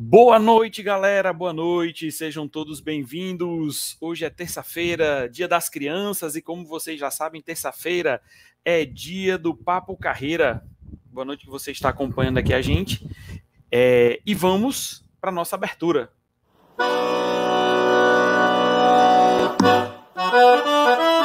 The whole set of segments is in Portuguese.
Boa noite, galera. Boa noite. Sejam todos bem-vindos. Hoje é terça-feira, dia das crianças, e como vocês já sabem, terça-feira é dia do Papo Carreira. Boa noite que você está acompanhando aqui a gente. É, e vamos para nossa abertura.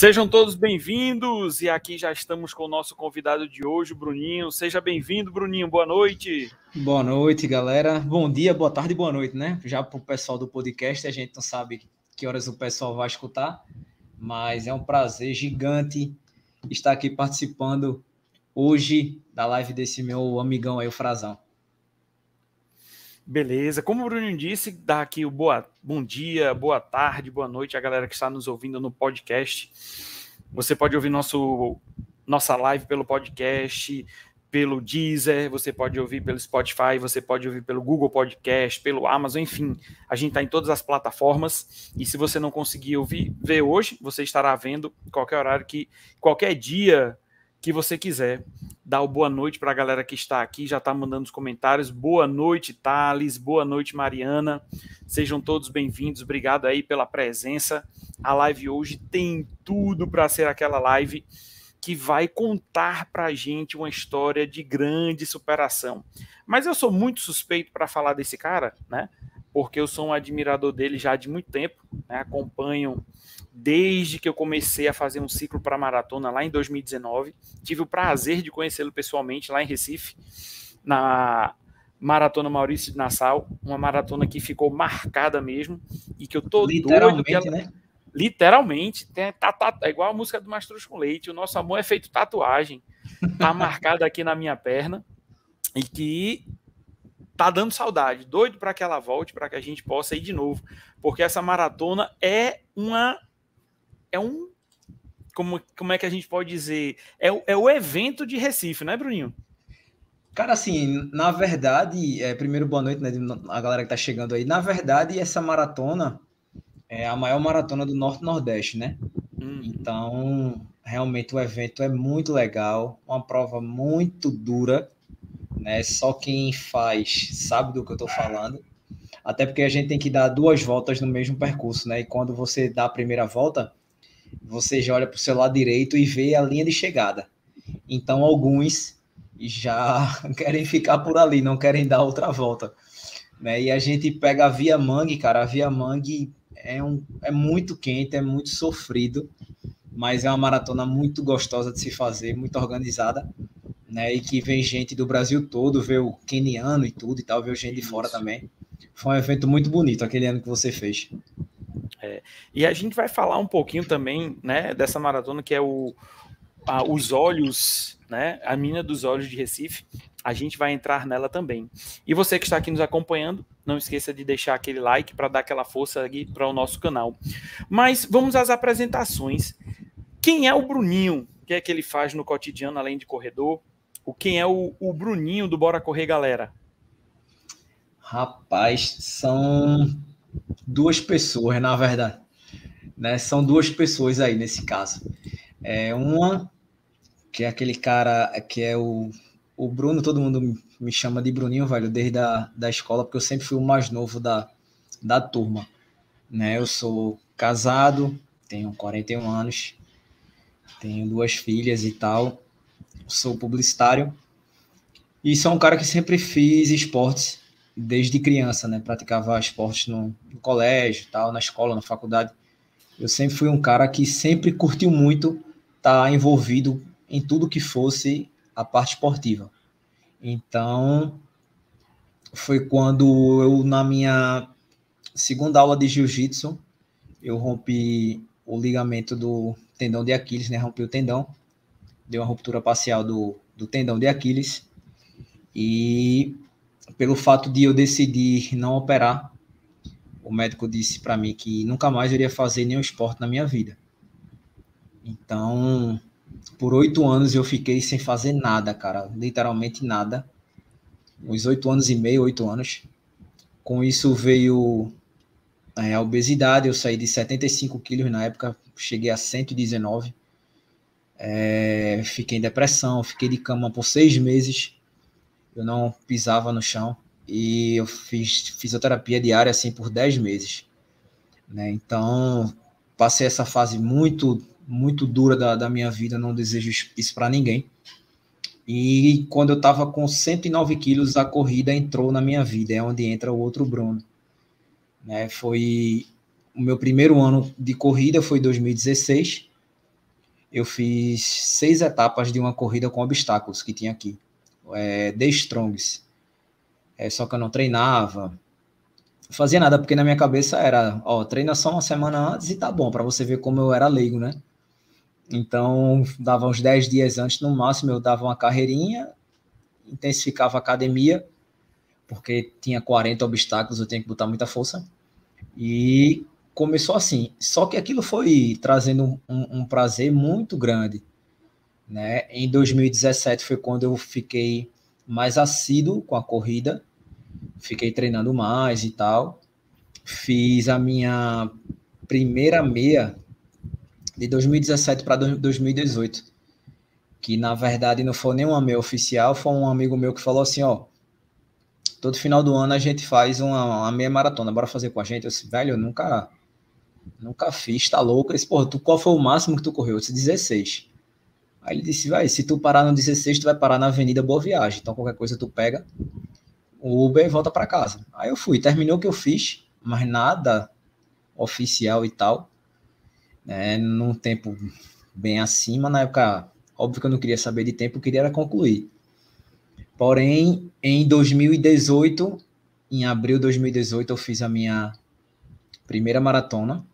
Sejam todos bem-vindos e aqui já estamos com o nosso convidado de hoje, o Bruninho. Seja bem-vindo, Bruninho. Boa noite. Boa noite, galera. Bom dia, boa tarde, boa noite, né? Já para o pessoal do podcast, a gente não sabe que horas o pessoal vai escutar, mas é um prazer gigante estar aqui participando hoje da live desse meu amigão aí, o Frazão. Beleza. Como o Bruno disse, dá aqui o boa, bom dia, boa tarde, boa noite a galera que está nos ouvindo no podcast. Você pode ouvir nosso, nossa live pelo podcast, pelo Deezer, você pode ouvir pelo Spotify, você pode ouvir pelo Google Podcast, pelo Amazon, enfim. A gente está em todas as plataformas. E se você não conseguir ouvir, ver hoje, você estará vendo qualquer horário que, qualquer dia que você quiser. Dar o boa noite para a galera que está aqui, já está mandando os comentários. Boa noite, Thales. Boa noite, Mariana. Sejam todos bem-vindos. Obrigado aí pela presença. A live hoje tem tudo para ser aquela live que vai contar para a gente uma história de grande superação. Mas eu sou muito suspeito para falar desse cara, né? Porque eu sou um admirador dele já de muito tempo, né? acompanho desde que eu comecei a fazer um ciclo para maratona lá em 2019. Tive o prazer de conhecê-lo pessoalmente lá em Recife, na Maratona Maurício de Nassau, uma maratona que ficou marcada mesmo e que eu tô doido que ela... né? Literalmente, tem, tá, tá, é igual a música do Mastruz com Leite, o nosso amor é feito tatuagem, tá marcada aqui na minha perna e que tá dando saudade, doido para que ela volte, para que a gente possa ir de novo, porque essa maratona é uma é um. Como, como é que a gente pode dizer? É, é o evento de Recife, né, Bruninho? Cara, assim, na verdade, é, primeiro boa noite, né, a galera que tá chegando aí. Na verdade, essa maratona é a maior maratona do Norte-Nordeste, né? Hum. Então, realmente o evento é muito legal, uma prova muito dura, né? Só quem faz sabe do que eu tô falando. Até porque a gente tem que dar duas voltas no mesmo percurso, né? E quando você dá a primeira volta, você já olha para o seu lado direito e vê a linha de chegada. Então, alguns já querem ficar por ali, não querem dar outra volta. Né? E a gente pega a Via Mangue, cara. A Via Mangue é, um, é muito quente, é muito sofrido, mas é uma maratona muito gostosa de se fazer, muito organizada. Né, e que vem gente do Brasil todo, vê o keniano e tudo e tal, vê gente de fora também. Foi um evento muito bonito aquele ano que você fez. É, e a gente vai falar um pouquinho também, né, dessa maratona que é o a, os olhos, né, a mina dos olhos de Recife. A gente vai entrar nela também. E você que está aqui nos acompanhando, não esqueça de deixar aquele like para dar aquela força aqui para o nosso canal. Mas vamos às apresentações. Quem é o Bruninho? O que é que ele faz no cotidiano além de corredor? O quem é o, o Bruninho do Bora Correr, galera? Rapaz, são duas pessoas, na verdade. Né? São duas pessoas aí nesse caso. É uma que é aquele cara que é o, o Bruno, todo mundo me chama de Bruninho, velho, desde a da escola, porque eu sempre fui o mais novo da, da turma. Né? Eu sou casado, tenho 41 anos, tenho duas filhas e tal, sou publicitário e sou um cara que sempre fiz esportes desde criança, né? Praticava esportes no, no, colégio, tal, na escola, na faculdade. Eu sempre fui um cara que sempre curtiu muito estar tá envolvido em tudo que fosse a parte esportiva. Então, foi quando eu, na minha segunda aula de jiu-jitsu, eu rompi o ligamento do tendão de Aquiles, né? Rompi o tendão, deu uma ruptura parcial do, do tendão de Aquiles. E pelo fato de eu decidir não operar, o médico disse para mim que nunca mais iria fazer nenhum esporte na minha vida. Então, por oito anos eu fiquei sem fazer nada, cara, literalmente nada. Uns oito anos e meio, oito anos. Com isso veio é, a obesidade, eu saí de 75 quilos na época, cheguei a 119. É, fiquei em depressão, fiquei de cama por seis meses. Eu não pisava no chão e eu fiz fisioterapia diária assim por 10 meses. Né? Então, passei essa fase muito, muito dura da, da minha vida, não desejo isso para ninguém. E quando eu estava com 109 quilos, a corrida entrou na minha vida, é onde entra o outro Bruno. Né? Foi o meu primeiro ano de corrida, foi 2016. Eu fiz seis etapas de uma corrida com obstáculos que tinha aqui. É, The Strongs é, só que eu não treinava, não fazia nada, porque na minha cabeça era, ó, treina só uma semana antes e tá bom, para você ver como eu era leigo, né? Então, dava uns 10 dias antes, no máximo, eu dava uma carreirinha, intensificava a academia, porque tinha 40 obstáculos, eu tinha que botar muita força. E começou assim. Só que aquilo foi trazendo um, um prazer muito grande. Né? Em 2017 foi quando eu fiquei mais assíduo com a corrida fiquei treinando mais e tal. Fiz a minha primeira meia de 2017 para 2018, que na verdade não foi nenhuma meia oficial, foi um amigo meu que falou assim, ó, todo final do ano a gente faz uma, uma meia maratona, bora fazer com a gente. Eu disse, velho, eu nunca nunca fiz, tá louco. Ele disse, porra, tu, qual foi o máximo que tu correu? Eu disse, 16. Aí ele disse, vai, se tu parar no 16, tu vai parar na Avenida Boa Viagem. Então qualquer coisa tu pega o Uber e volta para casa. Aí eu fui, terminou o que eu fiz, mas nada oficial e tal, né, num tempo bem acima. Na época, óbvio que eu não queria saber de tempo, eu queria era concluir. Porém, em 2018, em abril de 2018, eu fiz a minha primeira maratona.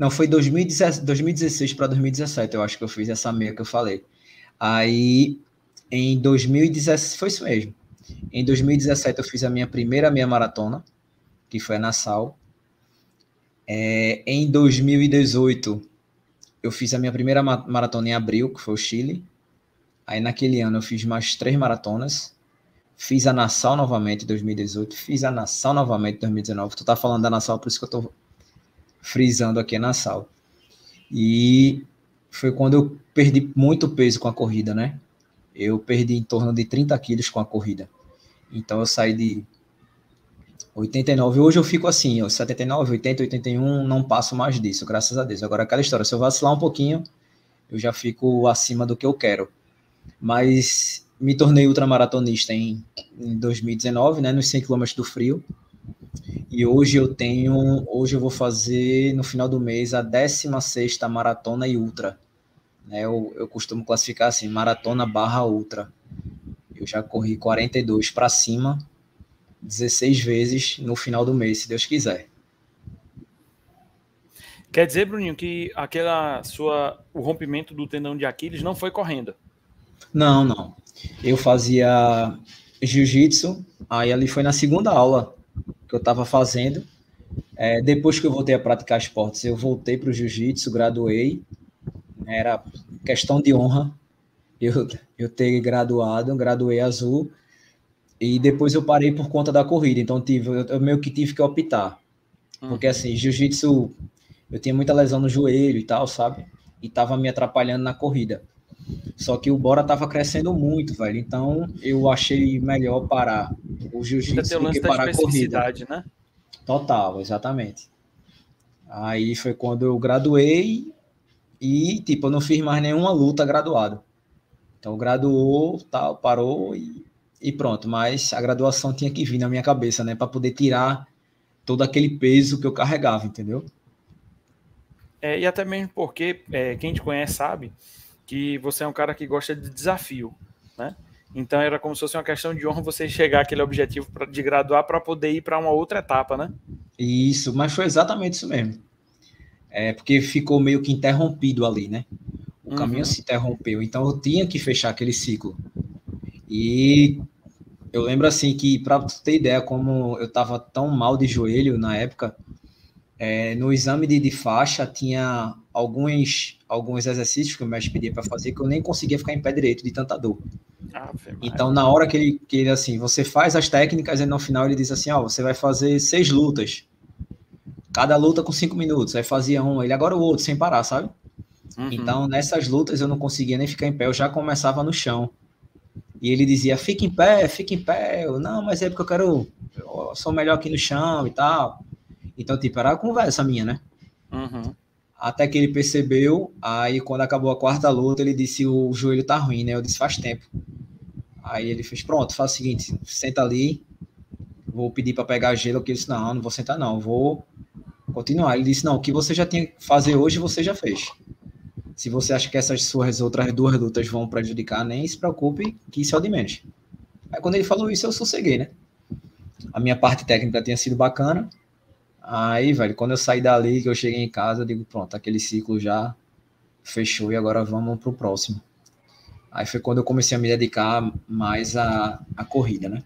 Não, foi 2016 para 2017, eu acho que eu fiz essa meia que eu falei. Aí, em 2017, foi isso mesmo. Em 2017 eu fiz a minha primeira meia maratona, que foi a Nassau. É, em 2018 eu fiz a minha primeira maratona em abril, que foi o Chile. Aí naquele ano eu fiz mais três maratonas. Fiz a Nassau novamente em 2018, fiz a Nassau novamente em 2019. Tu tá falando da Nassau, por isso que eu tô frisando aqui a Nassau. E foi quando eu perdi muito peso com a corrida, né? Eu perdi em torno de 30 quilos com a corrida. Então eu saí de 89. Hoje eu fico assim, ó, 79, 80, 81, não passo mais disso, graças a Deus. Agora aquela história, se eu vacilar um pouquinho, eu já fico acima do que eu quero. Mas me tornei ultramaratonista em, em 2019, né, nos 100 km do frio. E hoje eu tenho, hoje eu vou fazer no final do mês a 16ª maratona e ultra. Né, eu, eu costumo classificar assim, maratona barra ultra. Eu já corri 42 para cima, 16 vezes no final do mês, se Deus quiser. Quer dizer, Bruninho, que aquela sua o rompimento do tendão de Aquiles não foi correndo? Não, não. Eu fazia jiu-jitsu, aí ali foi na segunda aula que eu estava fazendo. É, depois que eu voltei a praticar esportes, eu voltei para o jiu-jitsu, graduei. Era questão de honra eu, eu ter graduado, graduei azul, e depois eu parei por conta da corrida, então tive, eu, eu meio que tive que optar. Porque uhum. assim, jiu-jitsu, eu tinha muita lesão no joelho e tal, sabe? E tava me atrapalhando na corrida. Só que o Bora tava crescendo muito, velho. Então eu achei melhor parar o jiu-jitsu do que parar a corrida. Né? Total, exatamente. Aí foi quando eu graduei e, tipo, eu não fiz mais nenhuma luta graduado. Então, graduou, tal, parou e, e pronto. Mas a graduação tinha que vir na minha cabeça, né? Para poder tirar todo aquele peso que eu carregava, entendeu? É, e até mesmo porque é, quem te conhece sabe que você é um cara que gosta de desafio, né? Então era como se fosse uma questão de honra você chegar àquele objetivo de graduar para poder ir para uma outra etapa, né? Isso, mas foi exatamente isso mesmo. É porque ficou meio que interrompido ali, né? o caminho uhum. se interrompeu, então eu tinha que fechar aquele ciclo. E eu lembro assim que, para ter ideia, como eu estava tão mal de joelho na época, é, no exame de, de, faixa tinha alguns, alguns exercícios que o mestre pedia para fazer que eu nem conseguia ficar em pé direito de tanta dor. Ah, então, na hora que ele, que ele, assim, você faz as técnicas e no final ele diz assim, ó, você vai fazer seis lutas. Cada luta com cinco minutos. Aí fazia um, ele agora o outro, sem parar, sabe? Uhum. Então, nessas lutas eu não conseguia nem ficar em pé, eu já começava no chão. E ele dizia, fica em pé, fica em pé. Eu, não, mas é porque eu quero, eu sou melhor aqui no chão e tal. Então, tipo, era a conversa minha, né? Uhum. Até que ele percebeu, aí quando acabou a quarta luta, ele disse, o joelho tá ruim, né? Eu disse, faz tempo. Aí ele fez, pronto, faz o seguinte, senta ali, vou pedir para pegar gelo, que ele disse, não, não vou sentar não, vou continuar. Ele disse, não, o que você já tinha que fazer hoje, você já fez. Se você acha que essas suas outras duas lutas vão prejudicar, nem se preocupe, que isso é o de menos. Aí quando ele falou isso, eu sosseguei, né? A minha parte técnica tinha sido bacana, Aí, velho, quando eu saí dali, que eu cheguei em casa, eu digo, pronto, aquele ciclo já fechou e agora vamos pro próximo. Aí foi quando eu comecei a me dedicar mais à, à corrida, né?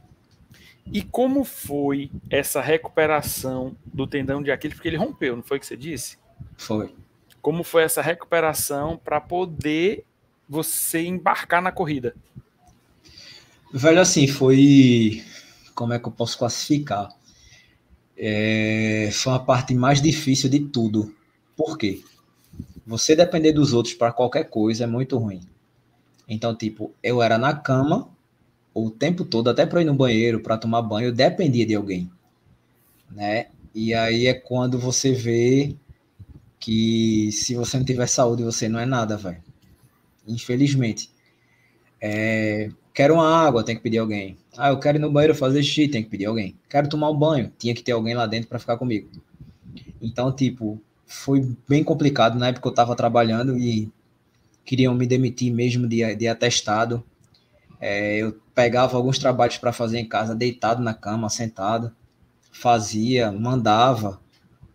E como foi essa recuperação do tendão de Aquiles? Porque ele rompeu, não foi o que você disse? Foi. Como foi essa recuperação para poder você embarcar na corrida? Velho, assim, foi. Como é que eu posso classificar? É, foi a parte mais difícil de tudo. Por quê? Você depender dos outros para qualquer coisa é muito ruim. Então, tipo, eu era na cama o tempo todo, até para ir no banheiro, para tomar banho, eu dependia de alguém, né? E aí é quando você vê que se você não tiver saúde, você não é nada, velho. Infelizmente. É, quero uma água, tem que pedir alguém. Ah, eu quero ir no banheiro fazer xixi, tem que pedir alguém. Quero tomar um banho, tinha que ter alguém lá dentro para ficar comigo. Então, tipo, foi bem complicado na época que eu estava trabalhando e queriam me demitir mesmo de, de atestado. É, eu pegava alguns trabalhos para fazer em casa, deitado na cama, sentado, fazia, mandava.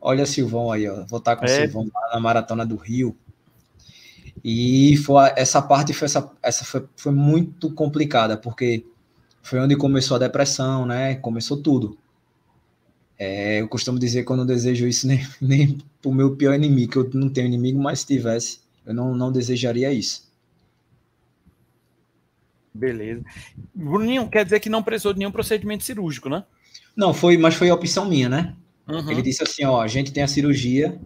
Olha Silvão aí, ó, vou estar com é. o Silvão na Maratona do Rio. E foi, essa parte foi, essa, essa foi, foi muito complicada, porque foi onde começou a depressão, né? Começou tudo. É, eu costumo dizer que eu não desejo isso nem, nem para o meu pior inimigo, que eu não tenho inimigo, mas se tivesse, eu não, não desejaria isso. Beleza. Bruninho, quer dizer que não precisou de nenhum procedimento cirúrgico, né? Não, foi, mas foi a opção minha, né? Uhum. Ele disse assim, ó, a gente tem a cirurgia,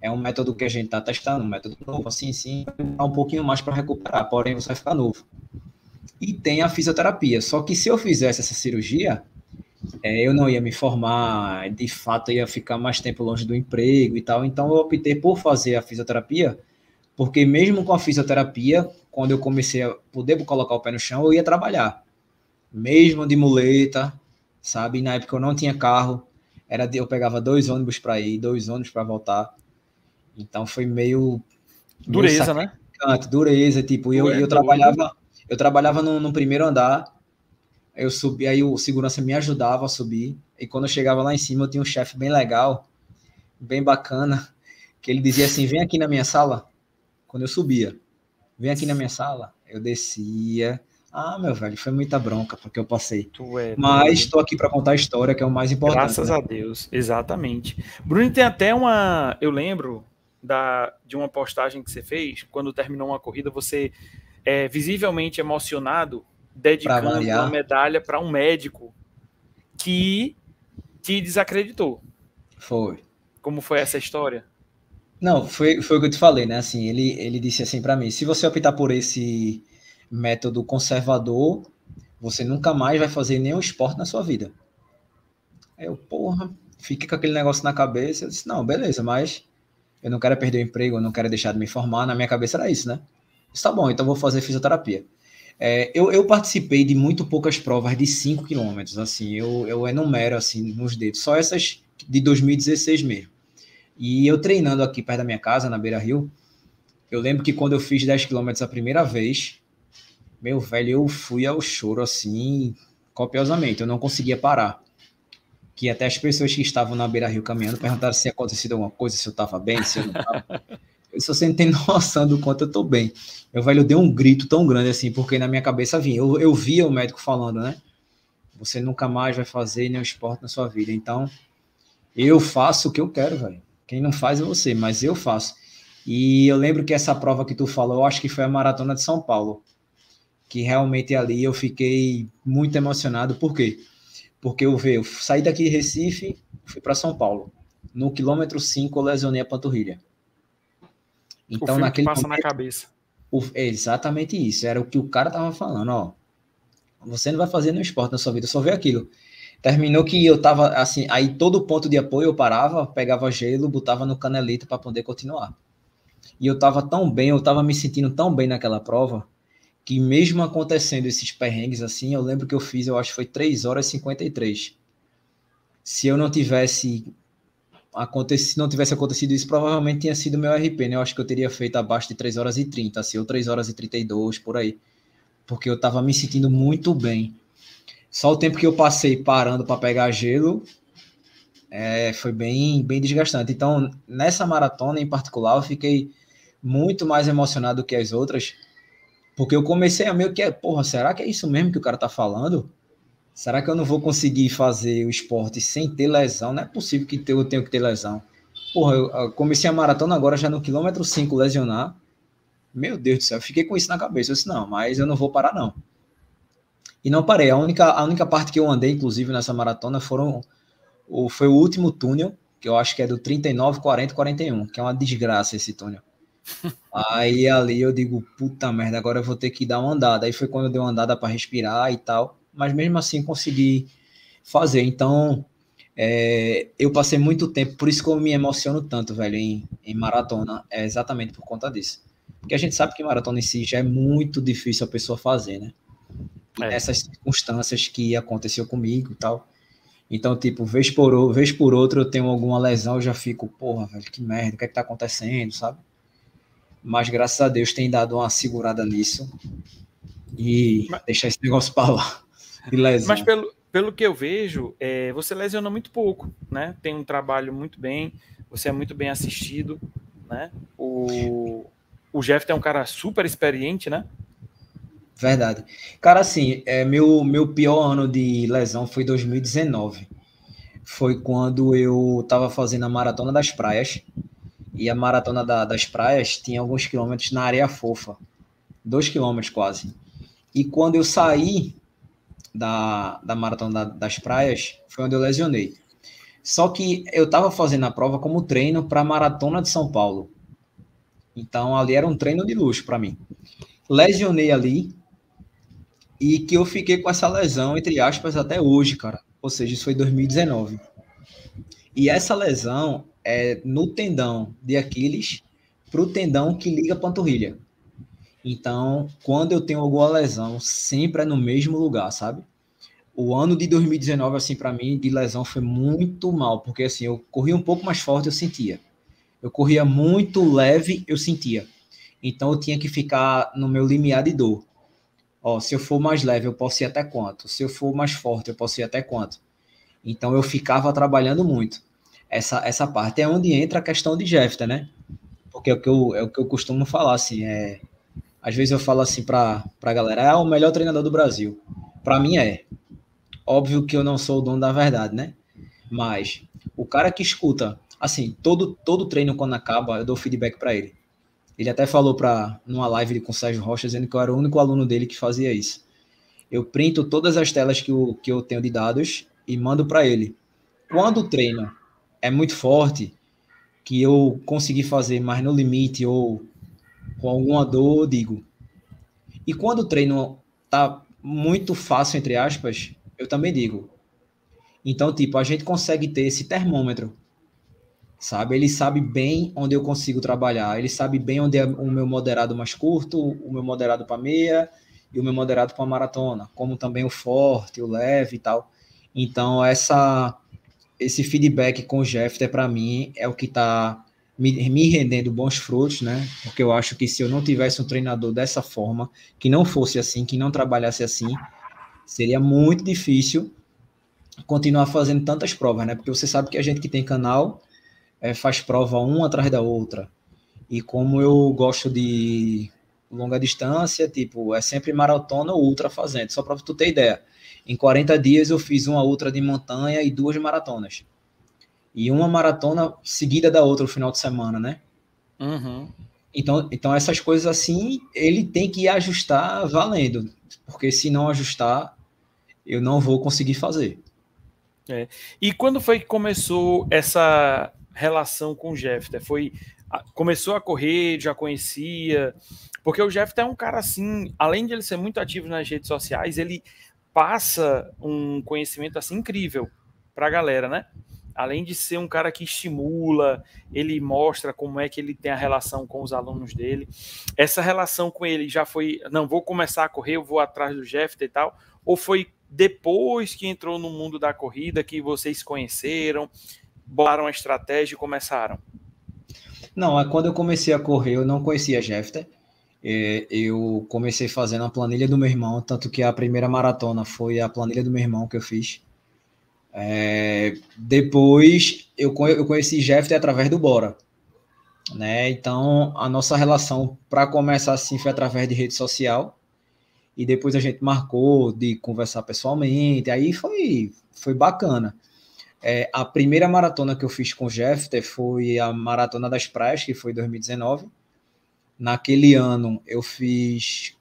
é um método que a gente está testando, um método novo, assim, sim, um pouquinho mais para recuperar, porém você vai ficar novo. E tem a fisioterapia. Só que se eu fizesse essa cirurgia, é, eu não ia me formar, de fato ia ficar mais tempo longe do emprego e tal. Então eu optei por fazer a fisioterapia, porque mesmo com a fisioterapia, quando eu comecei a poder colocar o pé no chão, eu ia trabalhar. Mesmo de muleta, sabe? Na época eu não tinha carro, era eu pegava dois ônibus para ir, dois ônibus para voltar. Então foi meio. Dureza, meio né? Dureza, tipo, eu, eu trabalhava, eu trabalhava no, no, primeiro andar, eu subi, aí o segurança me ajudava a subir, e quando eu chegava lá em cima, eu tinha um chefe bem legal, bem bacana, que ele dizia assim: vem aqui na minha sala, quando eu subia, vem aqui na minha sala, eu descia. Ah, meu velho, foi muita bronca porque eu passei. É Mas estou aqui para contar a história, que é o mais importante. Graças né? a Deus, exatamente. Bruno tem até uma. Eu lembro, da, de uma postagem que você fez, quando terminou uma corrida, você é visivelmente emocionado, dedicando uma medalha para um médico que te desacreditou. Foi. Como foi essa história? Não, foi, foi o que eu te falei, né? Assim, ele, ele disse assim para mim: se você optar por esse método conservador, você nunca mais vai fazer nenhum esporte na sua vida. Eu, porra, fica com aquele negócio na cabeça. Eu disse: não, beleza, mas eu não quero perder o emprego, eu não quero deixar de me formar. Na minha cabeça era isso, né? Está bom, então vou fazer fisioterapia. É, eu, eu, participei de muito poucas provas de 5 quilômetros, assim, eu, eu enumero assim nos dedos, só essas de 2016 mesmo. E eu treinando aqui perto da minha casa, na Beira Rio, eu lembro que quando eu fiz 10 quilômetros a primeira vez, meu velho, eu fui ao choro assim, copiosamente, eu não conseguia parar que até as pessoas que estavam na beira rio caminhando perguntaram se tinha acontecido alguma coisa, se eu estava bem, se eu não estava. Eu só sem ter noção do quanto eu estou bem. Meu velho, eu dei um grito tão grande assim, porque na minha cabeça vinha. Eu, eu via o médico falando, né? Você nunca mais vai fazer nenhum esporte na sua vida. Então, Eu faço o que eu quero, velho. Quem não faz é você, mas eu faço. E eu lembro que essa prova que tu falou, eu acho que foi a Maratona de São Paulo. Que realmente ali eu fiquei muito emocionado. Por quê? Porque eu, eu saí daqui de Recife, fui para São Paulo. No quilômetro 5 eu lesionei a panturrilha. Então, o naquele passa momento, na cabeça. O, é exatamente isso. Era o que o cara tava falando, ó. Você não vai fazer no esporte na sua vida, só vê aquilo. Terminou que eu tava assim, aí todo ponto de apoio eu parava, pegava gelo, botava no canelito para poder continuar. E eu tava tão bem, eu tava me sentindo tão bem naquela prova, que mesmo acontecendo esses perrengues assim, eu lembro que eu fiz, eu acho que foi 3 horas e 53. Se eu não tivesse acontecido, se não tivesse acontecido isso, provavelmente tinha sido meu RP, né? Eu acho que eu teria feito abaixo de 3 horas e 30, assim, ou 3 horas e 32, por aí. Porque eu tava me sentindo muito bem. Só o tempo que eu passei parando para pegar gelo é, foi bem, bem desgastante. Então, nessa maratona em particular, eu fiquei muito mais emocionado do que as outras, porque eu comecei a meio que, é, porra, será que é isso mesmo que o cara tá falando? Será que eu não vou conseguir fazer o esporte sem ter lesão? Não é possível que eu tenha que ter lesão. Porra, eu comecei a maratona agora já no quilômetro 5 lesionar. Meu Deus do céu, eu fiquei com isso na cabeça. Eu disse, não, mas eu não vou parar, não. E não parei. A única, a única parte que eu andei, inclusive, nessa maratona foram, o, foi o último túnel, que eu acho que é do 39, 40, 41, que é uma desgraça esse túnel. Aí ali eu digo, puta merda, agora eu vou ter que dar uma andada. Aí foi quando eu dei uma andada para respirar e tal mas mesmo assim consegui fazer. Então, é, eu passei muito tempo, por isso que eu me emociono tanto, velho, em, em maratona, é exatamente por conta disso. Porque a gente sabe que maratona em si já é muito difícil a pessoa fazer, né? É. Essas circunstâncias que aconteceu comigo e tal. Então, tipo, vez por, vez por outra eu tenho alguma lesão, eu já fico, porra, velho, que merda, o que é que tá acontecendo, sabe? Mas graças a Deus tem dado uma segurada nisso e Mas... deixar esse negócio pra lá. Mas pelo, pelo que eu vejo, é, você lesiona muito pouco, né? Tem um trabalho muito bem, você é muito bem assistido, né? O, o Jeff é um cara super experiente, né? Verdade. Cara, assim, é, meu, meu pior ano de lesão foi 2019. Foi quando eu tava fazendo a Maratona das Praias. E a Maratona da, das Praias tinha alguns quilômetros na areia fofa. Dois quilômetros quase. E quando eu saí da, da Maratona das Praias, foi onde eu lesionei. Só que eu estava fazendo a prova como treino para a Maratona de São Paulo. Então ali era um treino de luxo para mim. Lesionei ali e que eu fiquei com essa lesão, entre aspas, até hoje, cara. Ou seja, isso foi 2019. E essa lesão é no tendão de Aquiles para o tendão que liga a panturrilha. Então, quando eu tenho alguma lesão, sempre é no mesmo lugar, sabe? O ano de 2019, assim, para mim, de lesão foi muito mal, porque assim, eu corria um pouco mais forte, eu sentia. Eu corria muito leve, eu sentia. Então, eu tinha que ficar no meu limiar de dor. Ó, se eu for mais leve, eu posso ir até quanto? Se eu for mais forte, eu posso ir até quanto? Então, eu ficava trabalhando muito. Essa, essa parte é onde entra a questão de Jefta, né? Porque é o que eu, é o que eu costumo falar, assim, é às vezes eu falo assim para a galera, é o melhor treinador do Brasil. Para mim é. Óbvio que eu não sou o dono da verdade, né? Mas o cara que escuta, assim, todo todo treino quando acaba, eu dou feedback para ele. Ele até falou para numa live com o Sérgio Rocha dizendo que eu era o único aluno dele que fazia isso. Eu printo todas as telas que eu, que eu tenho de dados e mando para ele. Quando o treino é muito forte, que eu consegui fazer mais no limite ou com alguma dor, digo. E quando o treino tá muito fácil, entre aspas, eu também digo. Então, tipo, a gente consegue ter esse termômetro, sabe? Ele sabe bem onde eu consigo trabalhar, ele sabe bem onde é o meu moderado mais curto, o meu moderado para meia e o meu moderado para maratona, como também o forte, o leve e tal. Então, essa esse feedback com o Jeff, para mim, é o que está me, me rendendo bons frutos, né? Porque eu acho que se eu não tivesse um treinador dessa forma, que não fosse assim, que não trabalhasse assim, seria muito difícil continuar fazendo tantas provas, né? Porque você sabe que a gente que tem canal é, faz prova uma atrás da outra. E como eu gosto de longa distância, tipo, é sempre maratona ou ultra fazendo. Só para tu ter ideia. Em 40 dias eu fiz uma ultra de montanha e duas maratonas. E uma maratona seguida da outra no final de semana, né? Uhum. Então, então essas coisas assim, ele tem que ajustar valendo, porque se não ajustar, eu não vou conseguir fazer. É. E quando foi que começou essa relação com o Jeffter? Foi começou a correr, já conhecia? Porque o Jeffter é um cara assim, além de ele ser muito ativo nas redes sociais, ele passa um conhecimento assim incrível para a galera, né? Além de ser um cara que estimula, ele mostra como é que ele tem a relação com os alunos dele. Essa relação com ele já foi, não vou começar a correr, eu vou atrás do Jeffter e tal, ou foi depois que entrou no mundo da corrida que vocês conheceram, bolaram a estratégia e começaram? Não, é quando eu comecei a correr, eu não conhecia Jeffter. É, eu comecei fazendo a planilha do meu irmão, tanto que a primeira maratona foi a planilha do meu irmão que eu fiz. É, depois eu, eu conheci Jeffter através do Bora. Né? Então a nossa relação para começar assim foi através de rede social e depois a gente marcou de conversar pessoalmente, aí foi, foi bacana. É, a primeira maratona que eu fiz com o Jeffter foi a Maratona das Praias, que foi em 2019. Naquele ano eu fiz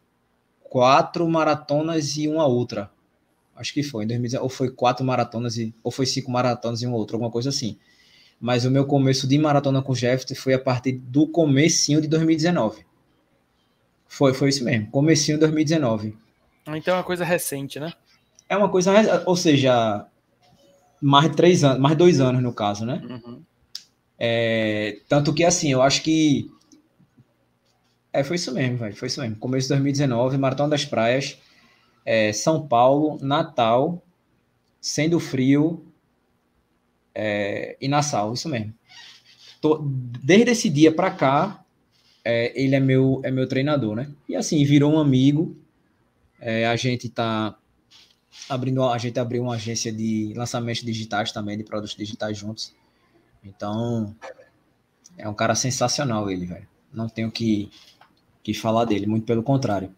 quatro maratonas e uma outra. Acho que foi, em 2019, ou foi quatro maratonas, e, ou foi cinco maratonas e uma outra, alguma coisa assim. Mas o meu começo de maratona com o Jeffter foi a partir do comecinho de 2019. Foi, foi isso mesmo. Comecinho de 2019. Então é uma coisa recente, né? É uma coisa, ou seja, mais de três anos, mais dois anos no caso, né? Uhum. É, tanto que assim, eu acho que é, foi isso mesmo, velho. Foi isso mesmo. Começo de 2019, Maratona das Praias, é, São Paulo, Natal, Sendo Frio é, e Nassau, isso mesmo. Tô, desde esse dia para cá, é, ele é meu, é meu treinador, né? E assim, virou um amigo. É, a gente tá abrindo, a gente abriu uma agência de lançamentos digitais também, de produtos digitais juntos. Então, é um cara sensacional ele, velho. Não tenho que, que falar dele, muito pelo contrário.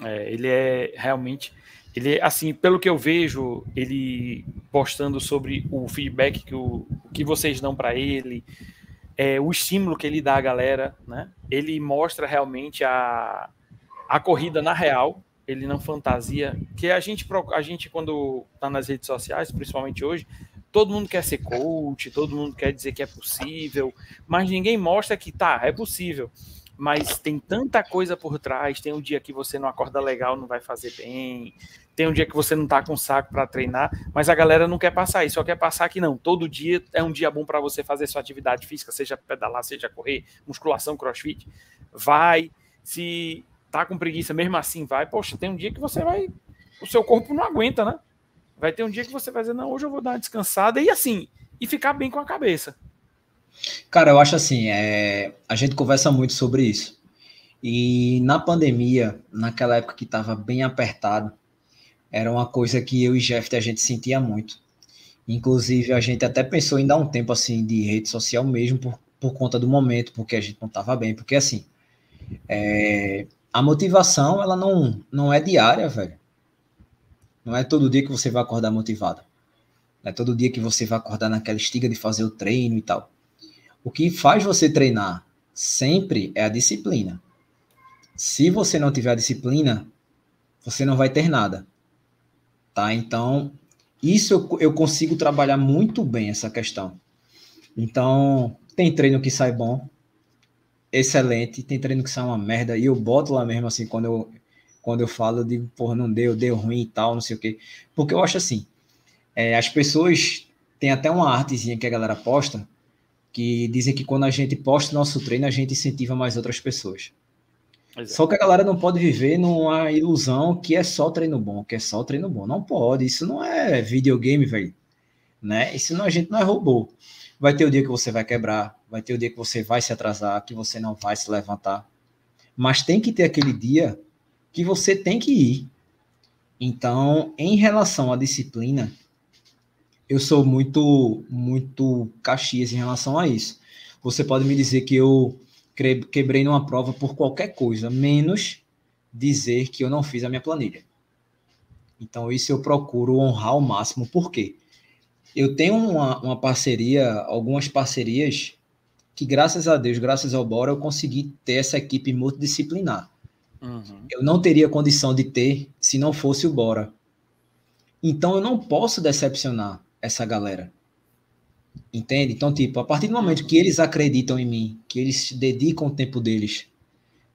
É, ele é realmente, ele assim, pelo que eu vejo, ele postando sobre o feedback que, o, que vocês dão para ele, é, o estímulo que ele dá à galera, né? Ele mostra realmente a, a corrida na real, ele não fantasia. Que a gente, a gente quando tá nas redes sociais, principalmente hoje, todo mundo quer ser coach, todo mundo quer dizer que é possível, mas ninguém mostra que tá, é possível. Mas tem tanta coisa por trás, tem um dia que você não acorda legal, não vai fazer bem, tem um dia que você não tá com saco para treinar, mas a galera não quer passar isso, só quer passar que não. Todo dia é um dia bom para você fazer sua atividade física, seja pedalar, seja correr, musculação, crossfit. Vai, se tá com preguiça mesmo assim, vai. Poxa, tem um dia que você vai, o seu corpo não aguenta, né? Vai ter um dia que você vai dizer, não, hoje eu vou dar uma descansada e assim, e ficar bem com a cabeça. Cara, eu acho assim, é... a gente conversa muito sobre isso. E na pandemia, naquela época que estava bem apertado, era uma coisa que eu e Jeff a gente sentia muito. Inclusive, a gente até pensou em dar um tempo assim de rede social mesmo por, por conta do momento, porque a gente não estava bem. Porque assim, é, a motivação ela não, não é diária, velho. Não é todo dia que você vai acordar motivado. Não é todo dia que você vai acordar naquela estiga de fazer o treino e tal. O que faz você treinar sempre é a disciplina. Se você não tiver a disciplina, você não vai ter nada tá? Então, isso eu, eu consigo trabalhar muito bem essa questão. Então, tem treino que sai bom, excelente, tem treino que sai uma merda, e eu boto lá mesmo assim, quando eu, quando eu falo, eu digo, porra, não deu, deu ruim e tal, não sei o quê. Porque eu acho assim, é, as pessoas tem até uma artezinha que a galera posta, que dizem que quando a gente posta nosso treino, a gente incentiva mais outras pessoas. Exato. Só que a galera não pode viver numa ilusão que é só treino bom, que é só treino bom. Não pode, isso não é videogame, velho. Né? Isso não, a gente não é robô. Vai ter o dia que você vai quebrar, vai ter o dia que você vai se atrasar, que você não vai se levantar. Mas tem que ter aquele dia que você tem que ir. Então, em relação à disciplina, eu sou muito, muito caxias em relação a isso. Você pode me dizer que eu quebrei numa prova por qualquer coisa, menos dizer que eu não fiz a minha planilha. Então, isso eu procuro honrar ao máximo, por quê? eu tenho uma, uma parceria, algumas parcerias que, graças a Deus, graças ao Bora, eu consegui ter essa equipe multidisciplinar. Uhum. Eu não teria condição de ter se não fosse o Bora. Então eu não posso decepcionar essa galera. Entende? Então, tipo, a partir do momento que eles acreditam em mim, que eles dedicam o tempo deles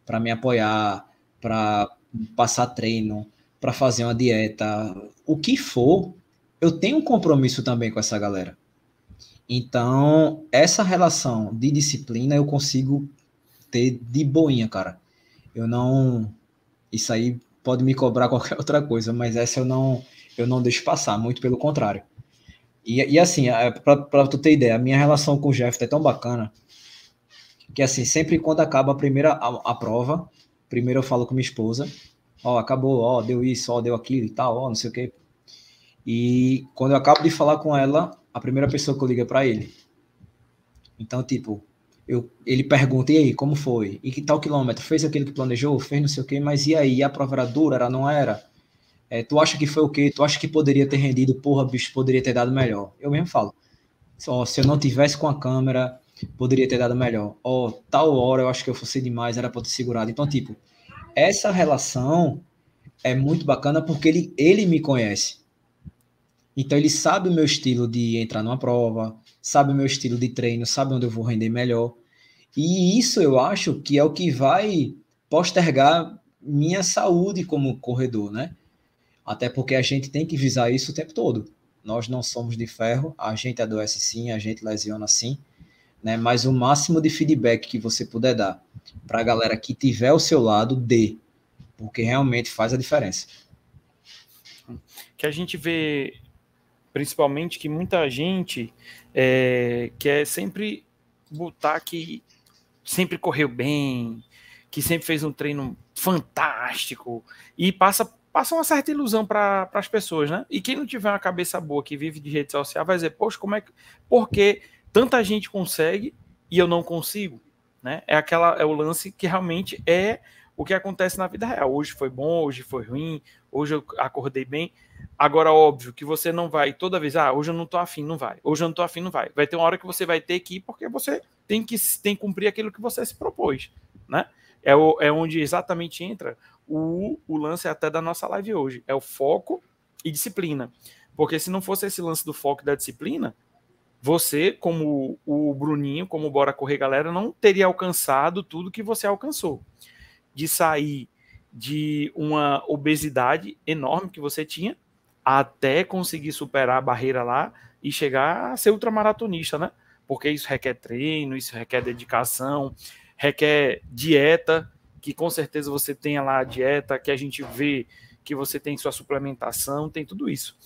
para me apoiar, para passar treino, para fazer uma dieta, o que for, eu tenho um compromisso também com essa galera. Então, essa relação de disciplina eu consigo ter de boinha, cara. Eu não. Isso aí pode me cobrar qualquer outra coisa, mas essa eu não, eu não deixo passar, muito pelo contrário. E, e assim, para tu ter ideia, a minha relação com o Jeff é tão bacana que assim, sempre quando acaba a primeira a, a prova, primeiro eu falo com minha esposa, ó, acabou, ó, deu isso, ó, deu aquilo e tal, ó, não sei o quê. E quando eu acabo de falar com ela, a primeira pessoa que eu ligo é para ele. Então, tipo, eu, ele pergunta, e aí, como foi? E que tal quilômetro? Fez aquilo que planejou? Fez não sei o quê, mas e aí? A prova era dura? Era, não era? É, tu acha que foi o quê? Tu acha que poderia ter rendido? Porra, bicho, poderia ter dado melhor. Eu mesmo falo. Ó, se eu não tivesse com a câmera, poderia ter dado melhor. Ó, tal hora eu acho que eu fosse demais, era para ter segurado. Então, tipo, essa relação é muito bacana porque ele, ele me conhece. Então ele sabe o meu estilo de entrar numa prova, sabe o meu estilo de treino, sabe onde eu vou render melhor. E isso eu acho que é o que vai postergar minha saúde como corredor, né? Até porque a gente tem que visar isso o tempo todo. Nós não somos de ferro, a gente adoece sim, a gente lesiona sim, né? Mas o máximo de feedback que você puder dar para a galera que tiver ao seu lado, dê, porque realmente faz a diferença. Que a gente vê principalmente que muita gente é, quer sempre botar que sempre correu bem, que sempre fez um treino fantástico e passa passa uma certa ilusão para as pessoas, né? E quem não tiver uma cabeça boa que vive de rede social vai dizer, poxa, como é que porque tanta gente consegue e eu não consigo, né? É aquela é o lance que realmente é o que acontece na vida real. Hoje foi bom, hoje foi ruim, hoje eu acordei bem. Agora, óbvio que você não vai toda vez, ah, hoje eu não tô afim, não vai. Hoje eu não tô afim, não vai. Vai ter uma hora que você vai ter que ir porque você tem que, tem que cumprir aquilo que você se propôs, né? É, o, é onde exatamente entra o, o lance até da nossa live hoje. É o foco e disciplina. Porque se não fosse esse lance do foco e da disciplina, você, como o Bruninho, como o Bora Correr Galera, não teria alcançado tudo que você alcançou de sair de uma obesidade enorme que você tinha até conseguir superar a barreira lá e chegar a ser ultramaratonista, né? Porque isso requer treino, isso requer dedicação, requer dieta, que com certeza você tenha lá a dieta, que a gente vê que você tem sua suplementação, tem tudo isso.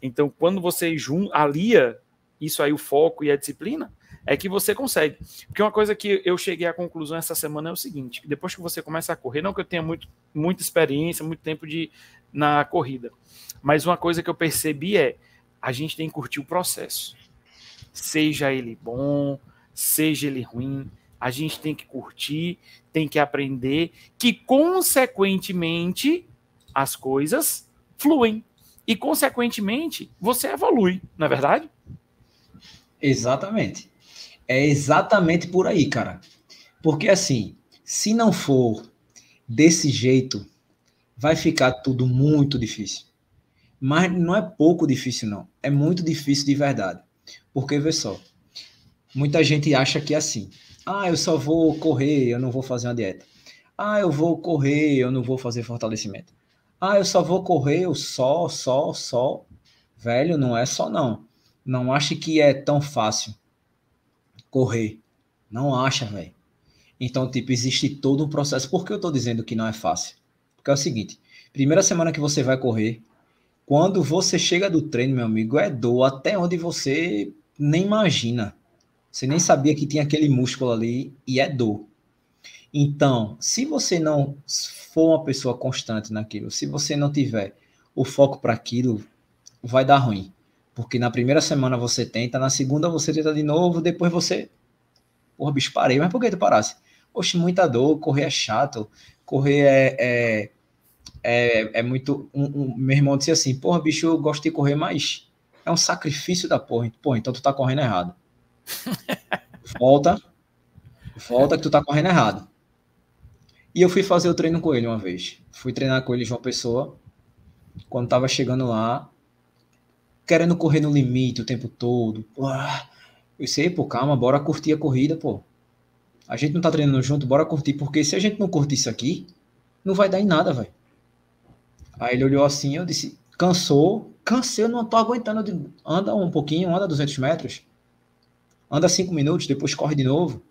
Então, quando você alia isso aí, o foco e a disciplina, é que você consegue. Porque uma coisa que eu cheguei à conclusão essa semana é o seguinte: depois que você começa a correr, não que eu tenha muito, muita experiência, muito tempo de na corrida, mas uma coisa que eu percebi é a gente tem que curtir o processo. Seja ele bom, seja ele ruim, a gente tem que curtir, tem que aprender que consequentemente as coisas fluem e consequentemente você evolui, não é verdade? Exatamente. É exatamente por aí, cara. Porque assim, se não for desse jeito, vai ficar tudo muito difícil. Mas não é pouco difícil, não. É muito difícil de verdade. Porque, vê só, muita gente acha que é assim. Ah, eu só vou correr, eu não vou fazer uma dieta. Ah, eu vou correr, eu não vou fazer fortalecimento. Ah, eu só vou correr, eu só, só, só. Velho, não é só não. Não ache que é tão fácil correr. Não acha, velho. Então, tipo, existe todo um processo. Por que eu tô dizendo que não é fácil? Porque é o seguinte: primeira semana que você vai correr, quando você chega do treino, meu amigo, é dor até onde você nem imagina. Você nem sabia que tinha aquele músculo ali e é dor. Então, se você não for uma pessoa constante naquilo, se você não tiver o foco para aquilo, vai dar ruim. Porque na primeira semana você tenta, na segunda você tenta de novo, depois você. Porra, bicho, parei. Mas por que tu parasse? Oxe, muita dor, correr é chato, correr é. é, é, é muito. Um, um, meu irmão disse assim: Porra, bicho, eu gosto de correr, mas É um sacrifício da porra. Pô, então tu tá correndo errado. Volta. Volta que tu tá correndo errado. E eu fui fazer o treino com ele uma vez. Fui treinar com ele João Pessoa. Quando tava chegando lá, querendo correr no limite o tempo todo. eu sei, pô, calma, bora curtir a corrida, pô. A gente não tá treinando junto, bora curtir, porque se a gente não curtir isso aqui, não vai dar em nada, velho. Aí ele olhou assim, eu disse, cansou, cansei, eu não tô aguentando. Anda um pouquinho, anda 200 metros, anda 5 minutos, depois corre de novo.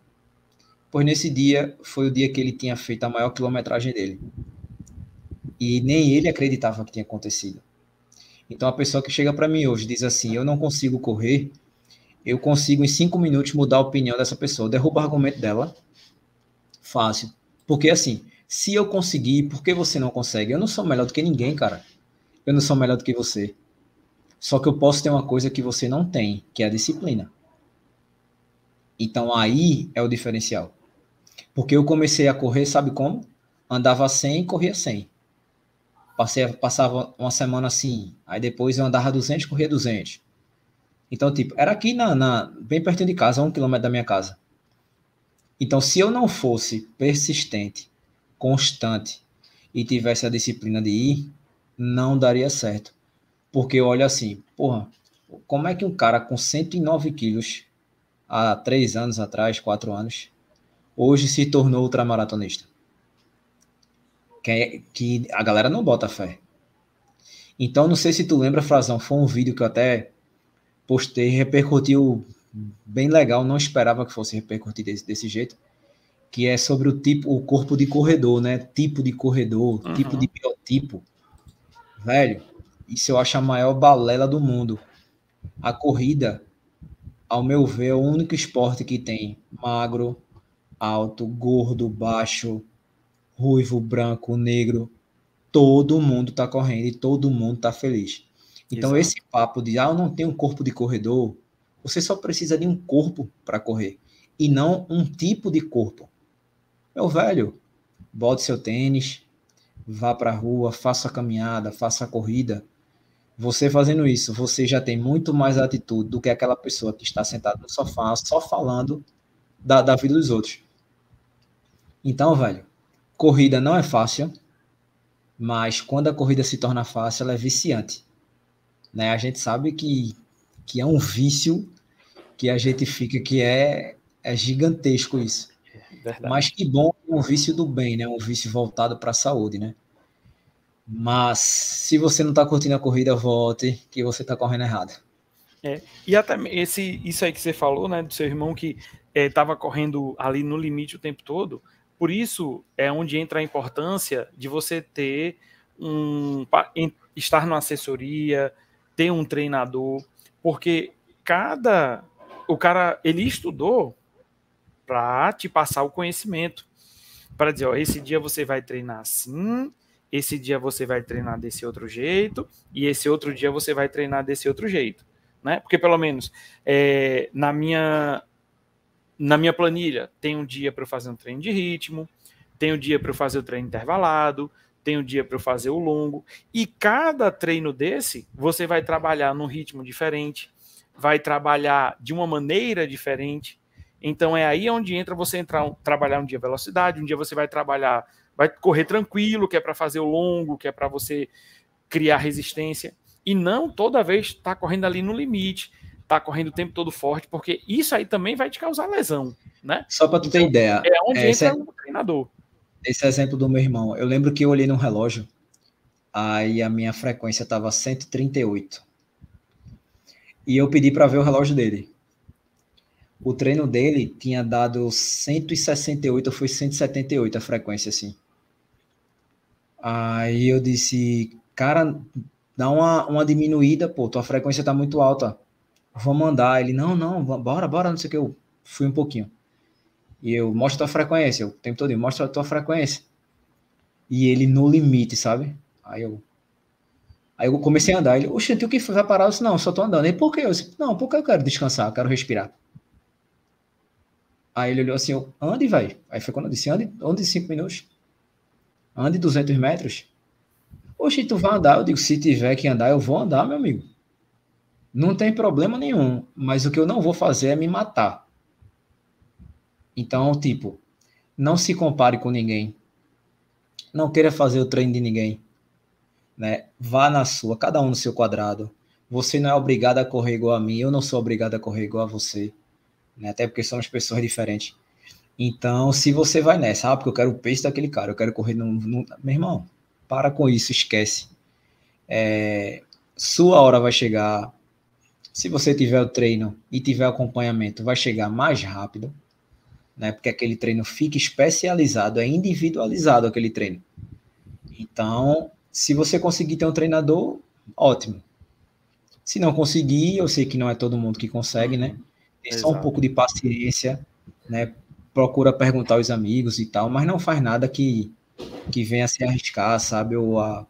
Pois nesse dia foi o dia que ele tinha feito a maior quilometragem dele. E nem ele acreditava que tinha acontecido. Então a pessoa que chega para mim hoje diz assim: Eu não consigo correr, eu consigo em cinco minutos mudar a opinião dessa pessoa. Derruba o argumento dela. Fácil. Porque assim, se eu conseguir, por que você não consegue? Eu não sou melhor do que ninguém, cara. Eu não sou melhor do que você. Só que eu posso ter uma coisa que você não tem, que é a disciplina. Então aí é o diferencial. Porque eu comecei a correr, sabe como? Andava 100 e corria 100. Passei, passava uma semana assim, aí depois eu andava 200 corria 200. Então, tipo, era aqui na, na bem pertinho de casa, um quilômetro da minha casa. Então, se eu não fosse persistente, constante e tivesse a disciplina de ir, não daria certo. Porque olha assim, porra, como é que um cara com 109 quilos há três anos atrás, quatro anos, hoje se tornou ultramaratonista. Que, é, que a galera não bota fé. Então, não sei se tu lembra, Frazão, foi um vídeo que eu até postei, repercutiu bem legal, não esperava que fosse repercutir desse, desse jeito, que é sobre o tipo, o corpo de corredor, né? Tipo de corredor, uhum. tipo de biotipo. Velho, isso eu acho a maior balela do mundo. A corrida, ao meu ver, é o único esporte que tem magro, alto, gordo, baixo, ruivo, branco, negro, todo mundo tá correndo e todo mundo tá feliz. Então Exato. esse papo de ah, eu não tenho um corpo de corredor, você só precisa de um corpo para correr e não um tipo de corpo. Meu velho, bote seu tênis, vá para a rua, faça a caminhada, faça a corrida. Você fazendo isso, você já tem muito mais atitude do que aquela pessoa que está sentada no sofá só falando da, da vida dos outros. Então, velho, corrida não é fácil, mas quando a corrida se torna fácil, ela é viciante. Né? A gente sabe que, que é um vício que a gente fica, que é, é gigantesco isso. Verdade. Mas que bom, um vício do bem, né? Um vício voltado para a saúde, né? Mas se você não está curtindo a corrida, volte, que você está correndo errado. É, e até esse, isso aí que você falou, né, do seu irmão que estava é, correndo ali no limite o tempo todo, por isso é onde entra a importância de você ter um estar numa assessoria, ter um treinador, porque cada o cara ele estudou para te passar o conhecimento, para dizer, ó, esse dia você vai treinar assim, esse dia você vai treinar desse outro jeito e esse outro dia você vai treinar desse outro jeito, né? Porque pelo menos é, na minha na minha planilha tem um dia para eu fazer um treino de ritmo, tem um dia para eu fazer o treino intervalado, tem um dia para eu fazer o longo. E cada treino desse, você vai trabalhar num ritmo diferente, vai trabalhar de uma maneira diferente. Então é aí onde entra você entrar trabalhar um dia velocidade, um dia você vai trabalhar, vai correr tranquilo, que é para fazer o longo, que é para você criar resistência, e não toda vez estar tá correndo ali no limite tá correndo o tempo todo forte, porque isso aí também vai te causar lesão, né? Só para tu ter então, ideia. É onde esse entra é, o treinador. Esse exemplo do meu irmão, eu lembro que eu olhei no relógio, aí a minha frequência estava 138. E eu pedi para ver o relógio dele. O treino dele tinha dado 168, ou foi 178 a frequência, assim. Aí eu disse, cara, dá uma, uma diminuída, pô, tua frequência tá muito alta vou mandar. Ele, não, não, bora, bora, não sei o que. Eu fui um pouquinho. E eu, mostra tua frequência. O tempo todo, mostra tua frequência. E ele no limite, sabe? Aí eu. Aí eu comecei a andar. Ele, oxe, o que vai parar? Eu disse, não, só tô andando. E por quê? Eu disse, não, porque eu quero descansar, eu quero respirar. Aí ele olhou assim, eu, ande, vai. Aí foi quando eu disse, ande, ande cinco minutos. Ande 200 metros. Oxe, tu vai andar? Eu digo, se tiver que andar, eu vou andar, meu amigo. Não tem problema nenhum, mas o que eu não vou fazer é me matar. Então, tipo, não se compare com ninguém. Não queira fazer o treino de ninguém. Né? Vá na sua, cada um no seu quadrado. Você não é obrigado a correr igual a mim, eu não sou obrigado a correr igual a você. Né? Até porque somos pessoas diferentes. Então, se você vai nessa, ah, porque eu quero o pace daquele cara, eu quero correr no. no... Meu irmão, para com isso, esquece. É... Sua hora vai chegar. Se você tiver o treino e tiver acompanhamento, vai chegar mais rápido né? Porque aquele treino fica especializado, é individualizado aquele treino. Então, se você conseguir ter um treinador, ótimo. Se não conseguir, eu sei que não é todo mundo que consegue, né? Tem só um pouco de paciência, né? Procura perguntar aos amigos e tal, mas não faz nada que, que venha se arriscar, sabe? Ou a,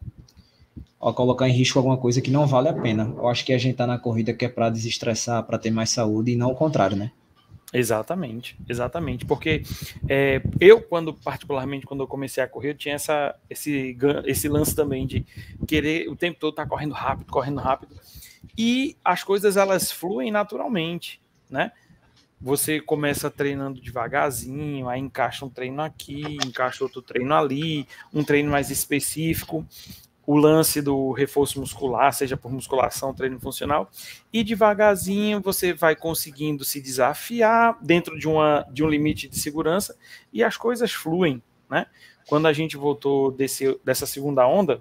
a colocar em risco alguma coisa que não vale a pena. Eu acho que a gente tá na corrida que é para desestressar, para ter mais saúde e não o contrário, né? Exatamente, exatamente. Porque é, eu, quando, particularmente, quando eu comecei a correr, eu tinha essa, esse, esse lance também de querer o tempo todo estar tá correndo rápido, correndo rápido. E as coisas elas fluem naturalmente, né? Você começa treinando devagarzinho, aí encaixa um treino aqui, encaixa outro treino ali, um treino mais específico o lance do reforço muscular, seja por musculação, treino funcional, e devagarzinho você vai conseguindo se desafiar dentro de, uma, de um limite de segurança e as coisas fluem, né? Quando a gente voltou desse, dessa segunda onda,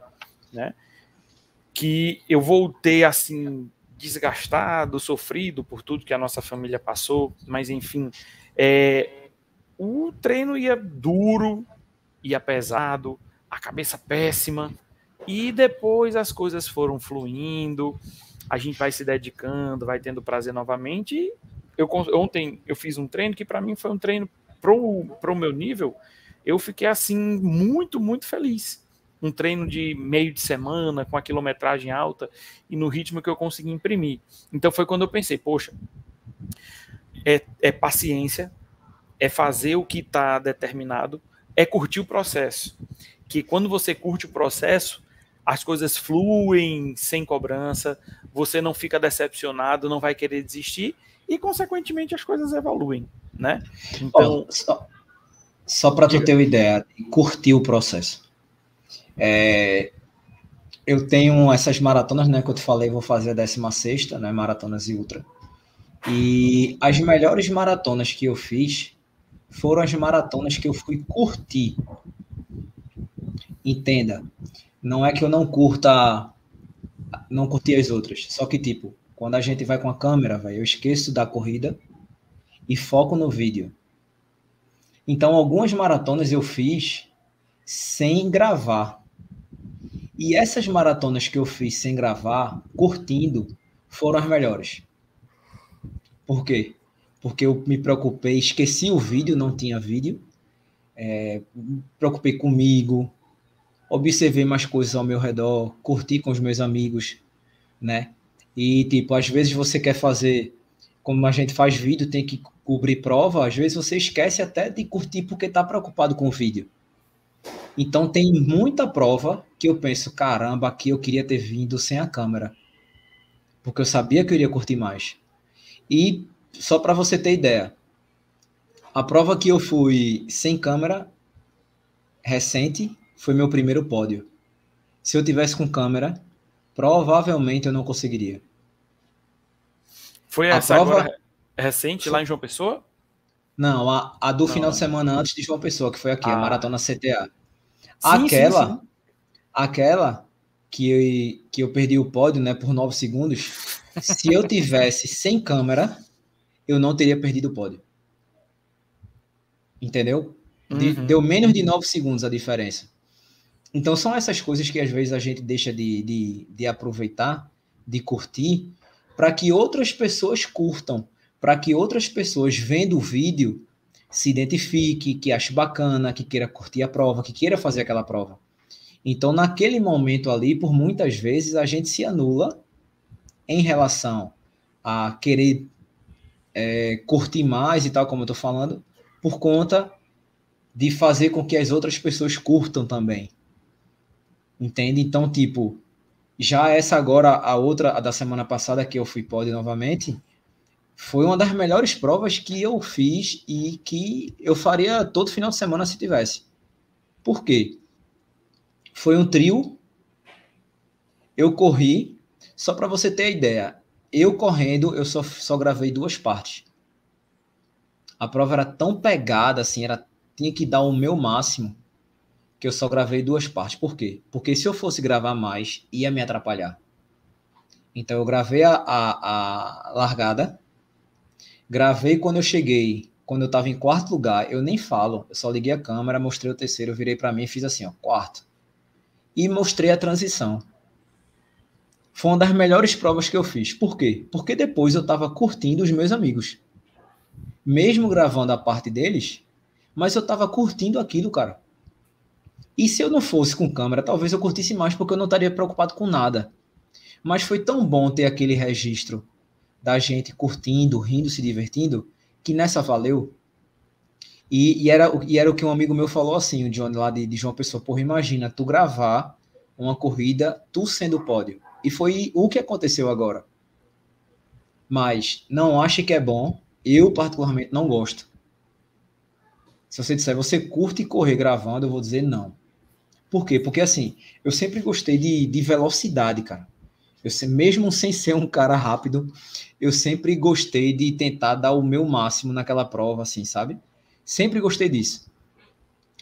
né? Que eu voltei assim desgastado, sofrido por tudo que a nossa família passou, mas enfim, é, o treino ia duro, ia pesado, a cabeça péssima, e depois as coisas foram fluindo, a gente vai se dedicando, vai tendo prazer novamente. Eu, ontem eu fiz um treino que para mim foi um treino pro, pro meu nível. Eu fiquei assim muito, muito feliz. Um treino de meio de semana, com a quilometragem alta e no ritmo que eu consegui imprimir. Então foi quando eu pensei, poxa, é, é paciência, é fazer o que está determinado, é curtir o processo. Que quando você curte o processo, as coisas fluem sem cobrança, você não fica decepcionado, não vai querer desistir e, consequentemente, as coisas evoluem, né? Então, oh, só, só para tu ter uma ideia, curtir o processo. É, eu tenho essas maratonas, né, que eu te falei, vou fazer a 16 né, maratonas e ultra. E as melhores maratonas que eu fiz foram as maratonas que eu fui curtir. Entenda, não é que eu não curta, não curti as outras. Só que, tipo, quando a gente vai com a câmera, véio, eu esqueço da corrida e foco no vídeo. Então, algumas maratonas eu fiz sem gravar. E essas maratonas que eu fiz sem gravar, curtindo, foram as melhores. Por quê? Porque eu me preocupei, esqueci o vídeo, não tinha vídeo. É, me preocupei comigo, observei mais coisas ao meu redor, curti com os meus amigos, né? E, tipo, às vezes você quer fazer, como a gente faz vídeo, tem que cobrir prova, às vezes você esquece até de curtir porque tá preocupado com o vídeo. Então, tem muita prova que eu penso, caramba, aqui eu queria ter vindo sem a câmera. Porque eu sabia que eu iria curtir mais. E, só para você ter ideia, a prova que eu fui sem câmera, recente, foi meu primeiro pódio. Se eu tivesse com câmera, provavelmente eu não conseguiria. Foi essa a prova... recente lá em João Pessoa? Não, a, a do não. final de semana antes de João Pessoa, que foi aqui, ah. a Maratona CTA. Sim, aquela, sim, sim. aquela que eu, que eu perdi o pódio, né, por 9 segundos, se eu tivesse sem câmera, eu não teria perdido o pódio. Entendeu? uhum. Deu menos de 9 segundos a diferença. Então são essas coisas que às vezes a gente deixa de, de, de aproveitar, de curtir, para que outras pessoas curtam, para que outras pessoas vendo o vídeo se identifique, que ache bacana, que queira curtir a prova, que queira fazer aquela prova. Então, naquele momento ali, por muitas vezes, a gente se anula em relação a querer é, curtir mais e tal, como eu estou falando, por conta de fazer com que as outras pessoas curtam também. Entende? Então, tipo, Já essa agora, a outra, a da semana passada, que eu fui pódio novamente, foi uma das melhores provas que eu fiz e que eu faria todo final de semana se tivesse. Por quê? Foi um trio, eu corri, só para você ter ideia, eu correndo, eu só, só gravei duas partes. A prova era tão pegada, assim, era, tinha que dar o meu máximo, que eu só gravei duas partes. Por quê? Porque se eu fosse gravar mais, ia me atrapalhar. Então eu gravei a, a, a largada, gravei quando eu cheguei, quando eu estava em quarto lugar, eu nem falo, eu só liguei a câmera, mostrei o terceiro, virei para mim e fiz assim, ó, quarto. E mostrei a transição. Foi uma das melhores provas que eu fiz. Por quê? Porque depois eu estava curtindo os meus amigos. Mesmo gravando a parte deles, mas eu estava curtindo aquilo, cara. E se eu não fosse com câmera, talvez eu curtisse mais, porque eu não estaria preocupado com nada. Mas foi tão bom ter aquele registro da gente curtindo, rindo, se divertindo, que nessa valeu. E, e, era, e era o que um amigo meu falou assim, o Johnny lá de, de João Pessoa, porra, imagina tu gravar uma corrida, tu sendo pódio. E foi o que aconteceu agora. Mas não ache que é bom, eu particularmente não gosto. Se você disser, você curte correr gravando, eu vou dizer não. Por quê? Porque assim, eu sempre gostei de, de velocidade, cara. Eu, mesmo sem ser um cara rápido, eu sempre gostei de tentar dar o meu máximo naquela prova, assim, sabe? Sempre gostei disso.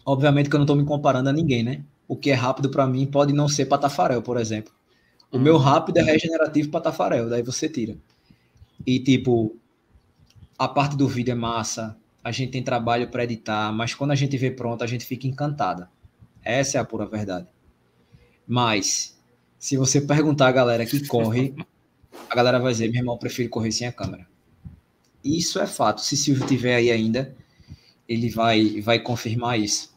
Obviamente que eu não estou me comparando a ninguém, né? O que é rápido para mim pode não ser para Tafarel, por exemplo. O hum. meu rápido é regenerativo para Tafarel, daí você tira. E tipo, a parte do vídeo é massa, a gente tem trabalho para editar, mas quando a gente vê pronto, a gente fica encantada. Essa é a pura verdade. Mas, se você perguntar a galera que corre, a galera vai dizer: meu irmão, eu prefiro correr sem a câmera. Isso é fato. Se Silvio tiver aí ainda, ele vai, vai confirmar isso.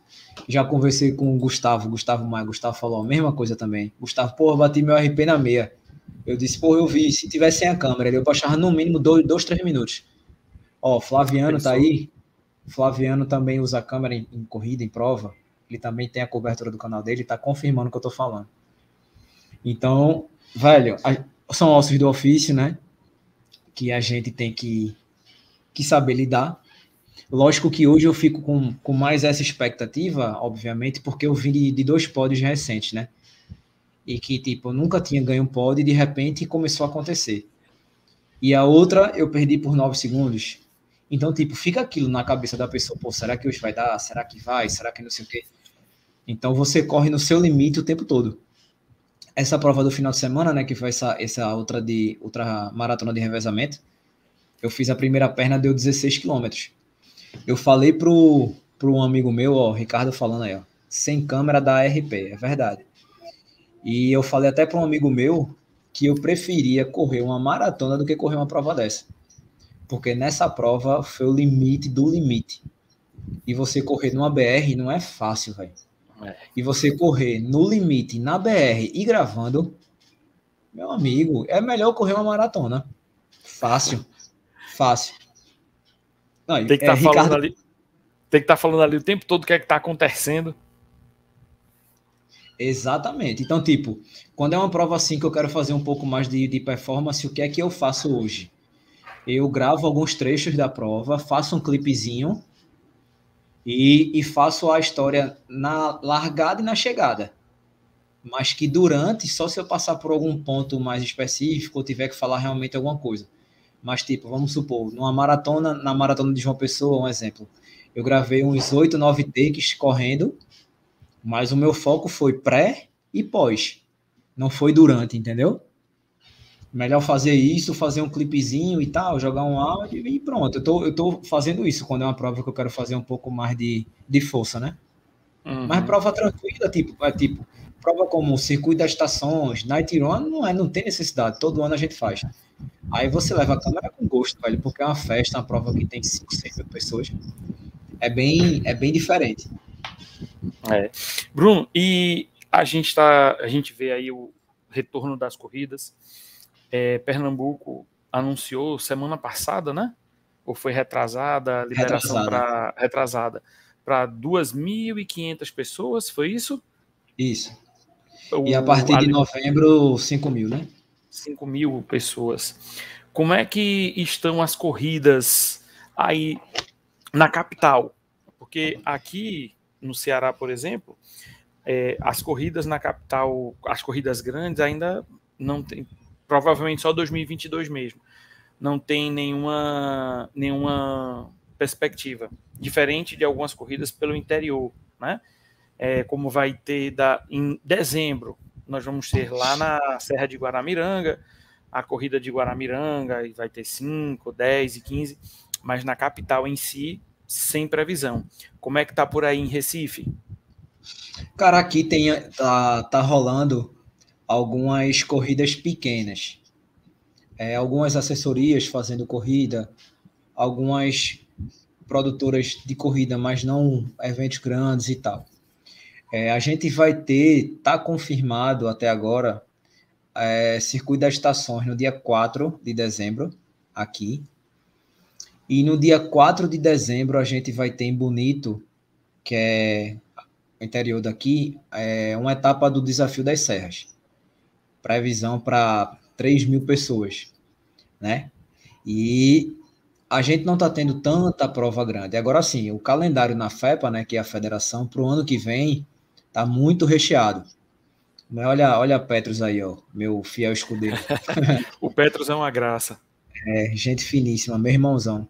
Já conversei com o Gustavo, Gustavo Maia. Gustavo falou a mesma coisa também. Gustavo, porra, bati meu RP na meia. Eu disse, porra, eu vi, se tivesse sem a câmera, eu baixava no mínimo dois, dois três minutos. Ó, Flaviano tá aí. Flaviano também usa a câmera em, em corrida, em prova ele também tem a cobertura do canal dele, está confirmando o que eu estou falando. Então, velho, a, são ossos do ofício, né? Que a gente tem que, que saber lidar. Lógico que hoje eu fico com, com mais essa expectativa, obviamente, porque eu vim de, de dois pódios recentes, né? E que, tipo, eu nunca tinha ganho um pódio e de repente começou a acontecer. E a outra eu perdi por nove segundos. Então, tipo, fica aquilo na cabeça da pessoa, pô, será que hoje vai dar? Será que vai? Será que não sei o quê? Então você corre no seu limite o tempo todo. Essa prova do final de semana, né, que foi essa, essa outra de outra maratona de revezamento, eu fiz a primeira perna deu 16 quilômetros. Eu falei pro pro um amigo meu, ó, Ricardo falando aí, ó, sem câmera da RP, é verdade. E eu falei até para um amigo meu que eu preferia correr uma maratona do que correr uma prova dessa. Porque nessa prova foi o limite do limite. E você correr numa BR não é fácil, velho. É. E você correr no limite na BR e gravando, meu amigo, é melhor correr uma maratona. Fácil. Fácil. Não, tem que estar é, tá Ricardo... falando ali. Tem que estar tá falando ali o tempo todo o que é que está acontecendo. Exatamente. Então, tipo, quando é uma prova assim que eu quero fazer um pouco mais de, de performance, o que é que eu faço hoje? Eu gravo alguns trechos da prova, faço um clipezinho e, e faço a história na largada e na chegada. Mas que durante, só se eu passar por algum ponto mais específico ou tiver que falar realmente alguma coisa. Mas, tipo, vamos supor, numa maratona, na maratona de João Pessoa, um exemplo, eu gravei uns 8, 9 takes correndo, mas o meu foco foi pré e pós. Não foi durante, entendeu? Melhor fazer isso, fazer um clipezinho e tal, jogar um áudio e pronto. Eu tô, eu tô fazendo isso quando é uma prova que eu quero fazer um pouco mais de, de força, né? Uhum. Mas prova tranquila, tipo, é tipo, prova como circuito das estações, night run, não, é, não tem necessidade, todo ano a gente faz. Aí você leva a câmera com gosto, velho, porque é uma festa, uma prova que tem 5, 6 mil pessoas. É bem, é bem diferente. É. Bruno, e a gente tá, a gente vê aí o retorno das corridas é, Pernambuco anunciou semana passada, né? Ou foi retrasada a liberação para retrasada para 2.500 pessoas, foi isso? Isso. O, e a partir de novembro, 5 mil, né? 5 mil pessoas. Como é que estão as corridas aí na capital? Porque aqui no Ceará, por exemplo, é, as corridas na capital, as corridas grandes ainda não tem, provavelmente só 2022 mesmo, não tem nenhuma, nenhuma perspectiva, diferente de algumas corridas pelo interior, né? É, como vai ter da, em dezembro, nós vamos ter lá na Serra de Guaramiranga, a corrida de Guaramiranga, e vai ter 5, 10 e 15, mas na capital em si, sem previsão. Como é que tá por aí em Recife? Cara, aqui tem, tá, tá rolando algumas corridas pequenas. É, algumas assessorias fazendo corrida, algumas produtoras de corrida, mas não eventos grandes e tal. É, a gente vai ter, tá confirmado até agora, é, Circuito das Estações no dia 4 de dezembro, aqui. E no dia 4 de dezembro a gente vai ter em Bonito, que é interior daqui, é uma etapa do Desafio das Serras. Previsão para 3 mil pessoas, né? E a gente não está tendo tanta prova grande. Agora sim, o calendário na FEPA, né, que é a federação, para o ano que vem, Tá muito recheado. Mas olha, olha Petros aí, ó, meu fiel escudeiro. o Petros é uma graça. É, gente finíssima, meu irmãozão.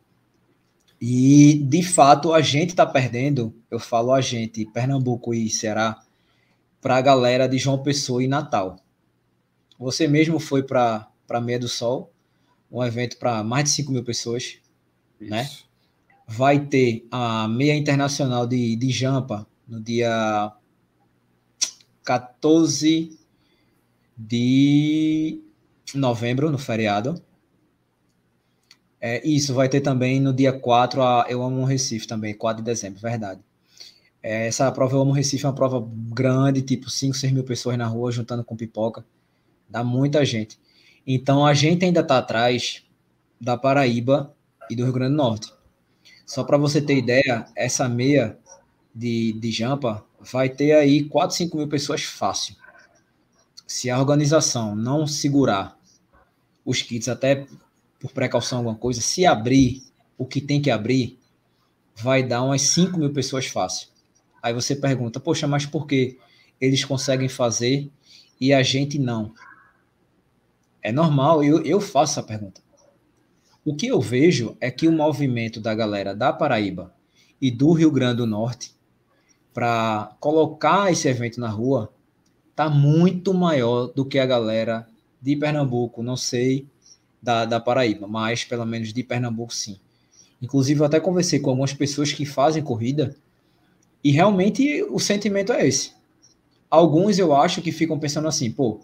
E, de fato, a gente tá perdendo, eu falo a gente, Pernambuco e Ceará, para a galera de João Pessoa e Natal. Você mesmo foi para Meia do Sol, um evento para mais de 5 mil pessoas, né? Isso. né? Vai ter a Meia Internacional de, de Jampa no dia 14 de novembro, no feriado. É, isso, vai ter também no dia 4 a Eu Amo Recife também, 4 de dezembro, verdade. É, essa prova Eu Amo Recife é uma prova grande, tipo 5, 6 mil pessoas na rua juntando com pipoca. Dá muita gente. Então a gente ainda está atrás da Paraíba e do Rio Grande do Norte. Só para você ter ideia, essa meia de, de Jampa vai ter aí 4, 5 mil pessoas fácil. Se a organização não segurar os kits até por precaução alguma coisa, se abrir o que tem que abrir, vai dar umas 5 mil pessoas fácil. Aí você pergunta, poxa, mas por que eles conseguem fazer e a gente não? É normal, eu, eu faço essa pergunta. O que eu vejo é que o movimento da galera da Paraíba e do Rio Grande do Norte para colocar esse evento na rua tá muito maior do que a galera de Pernambuco, não sei da, da Paraíba, mas pelo menos de Pernambuco sim. Inclusive, eu até conversei com algumas pessoas que fazem corrida e realmente o sentimento é esse. Alguns eu acho que ficam pensando assim, pô,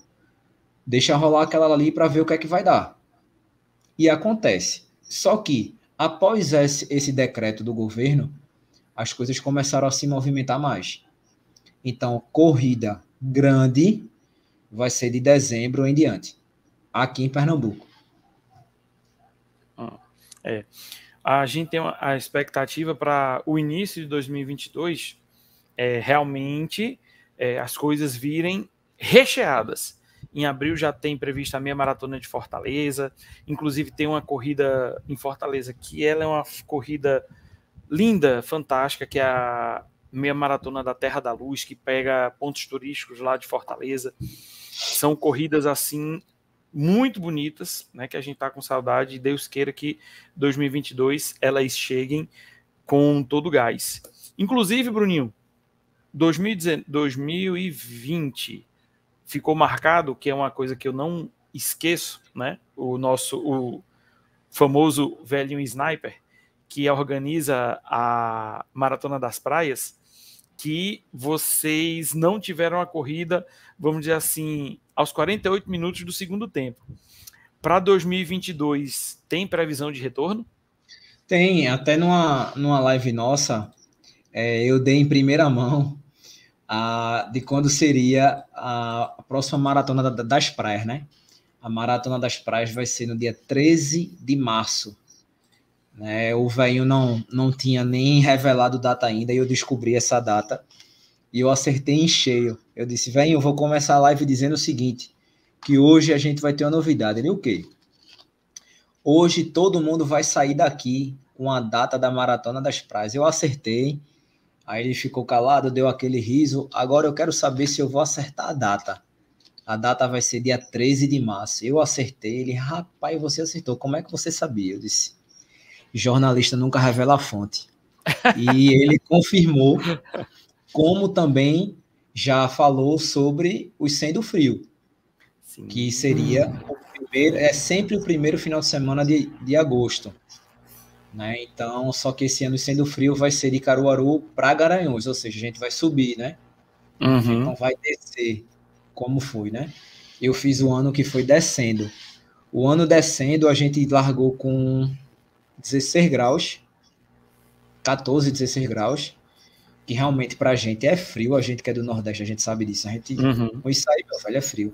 deixa rolar aquela ali para ver o que é que vai dar. E acontece. Só que após esse, esse decreto do governo, as coisas começaram a se movimentar mais. Então, corrida grande vai ser de dezembro em diante, aqui em Pernambuco. Ah, é. A gente tem a expectativa para o início de 2022 é, realmente é, as coisas virem recheadas. Em abril já tem prevista a meia maratona de Fortaleza, inclusive tem uma corrida em Fortaleza que ela é uma corrida linda, fantástica, que é a meia maratona da Terra da Luz, que pega pontos turísticos lá de Fortaleza. São corridas assim muito bonitas, né, que a gente tá com saudade Deus queira que 2022 elas cheguem com todo gás. Inclusive, Bruninho, 2020 ficou marcado, que é uma coisa que eu não esqueço, né? O nosso o famoso velhinho sniper, que organiza a Maratona das Praias, que vocês não tiveram a corrida, vamos dizer assim, aos 48 minutos do segundo tempo. Para 2022, tem previsão de retorno? Tem, até numa, numa live nossa, é, eu dei em primeira mão de quando seria a, próxima maratona da, das praias, né? A maratona das praias vai ser no dia 13 de março. Né? O velho não, não tinha nem revelado data ainda e eu descobri essa data e eu acertei em cheio. Eu disse, vem, eu vou começar a live dizendo o seguinte, que hoje a gente vai ter uma novidade. Ele, o quê? Hoje todo mundo vai sair daqui com a data da Maratona das Praias. Eu acertei, aí ele ficou calado, deu aquele riso. Agora eu quero saber se eu vou acertar a data. A data vai ser dia 13 de março. Eu acertei. Ele, rapaz, você acertou. Como é que você sabia? Eu disse, jornalista nunca revela a fonte. E ele confirmou, como também já falou sobre os Sendo Frio, Sim. que seria o primeiro, é sempre o primeiro final de semana de, de agosto. Né? Então, só que esse ano sendo frio vai ser de Caruaru para Garanhuns, ou seja, a gente vai subir, né? Uhum. Não vai descer, como foi, né? Eu fiz o ano que foi descendo. O ano descendo, a gente largou com 16 graus, 14, 16 graus, que realmente para a gente é frio, a gente que é do Nordeste, a gente sabe disso, a gente, uhum. com isso aí, meu velho, é frio.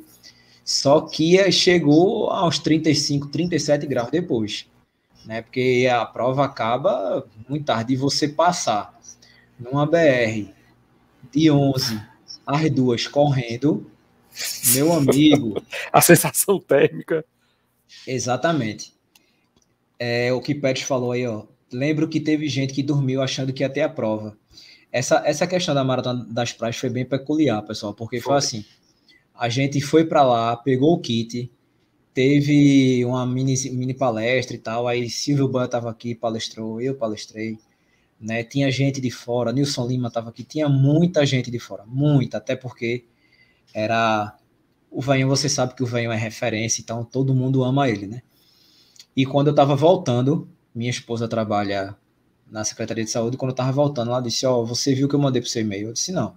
Só que chegou aos 35, 37 graus depois, né? Porque a prova acaba muito tarde e você passar numa BR de 11 às duas correndo, meu amigo. a sensação térmica. Exatamente. É o que Pet falou aí, ó. Lembro que teve gente que dormiu achando que ia ter a prova. Essa, essa questão da maratona das praias foi bem peculiar, pessoal, porque foi, foi assim: a gente foi para lá, pegou o kit, teve uma mini, mini palestra e tal. Aí Silvio Ban estava aqui, palestrou, eu palestrei. Né? Tinha gente de fora, Nilson Lima estava aqui, tinha muita gente de fora, muita, até porque era o Venhão, você sabe que o Venhão é referência, então todo mundo ama ele, né? E quando eu estava voltando, minha esposa trabalha na Secretaria de Saúde, quando eu estava voltando, ela disse, ó, oh, você viu que eu mandei para o seu e-mail? Eu disse, não.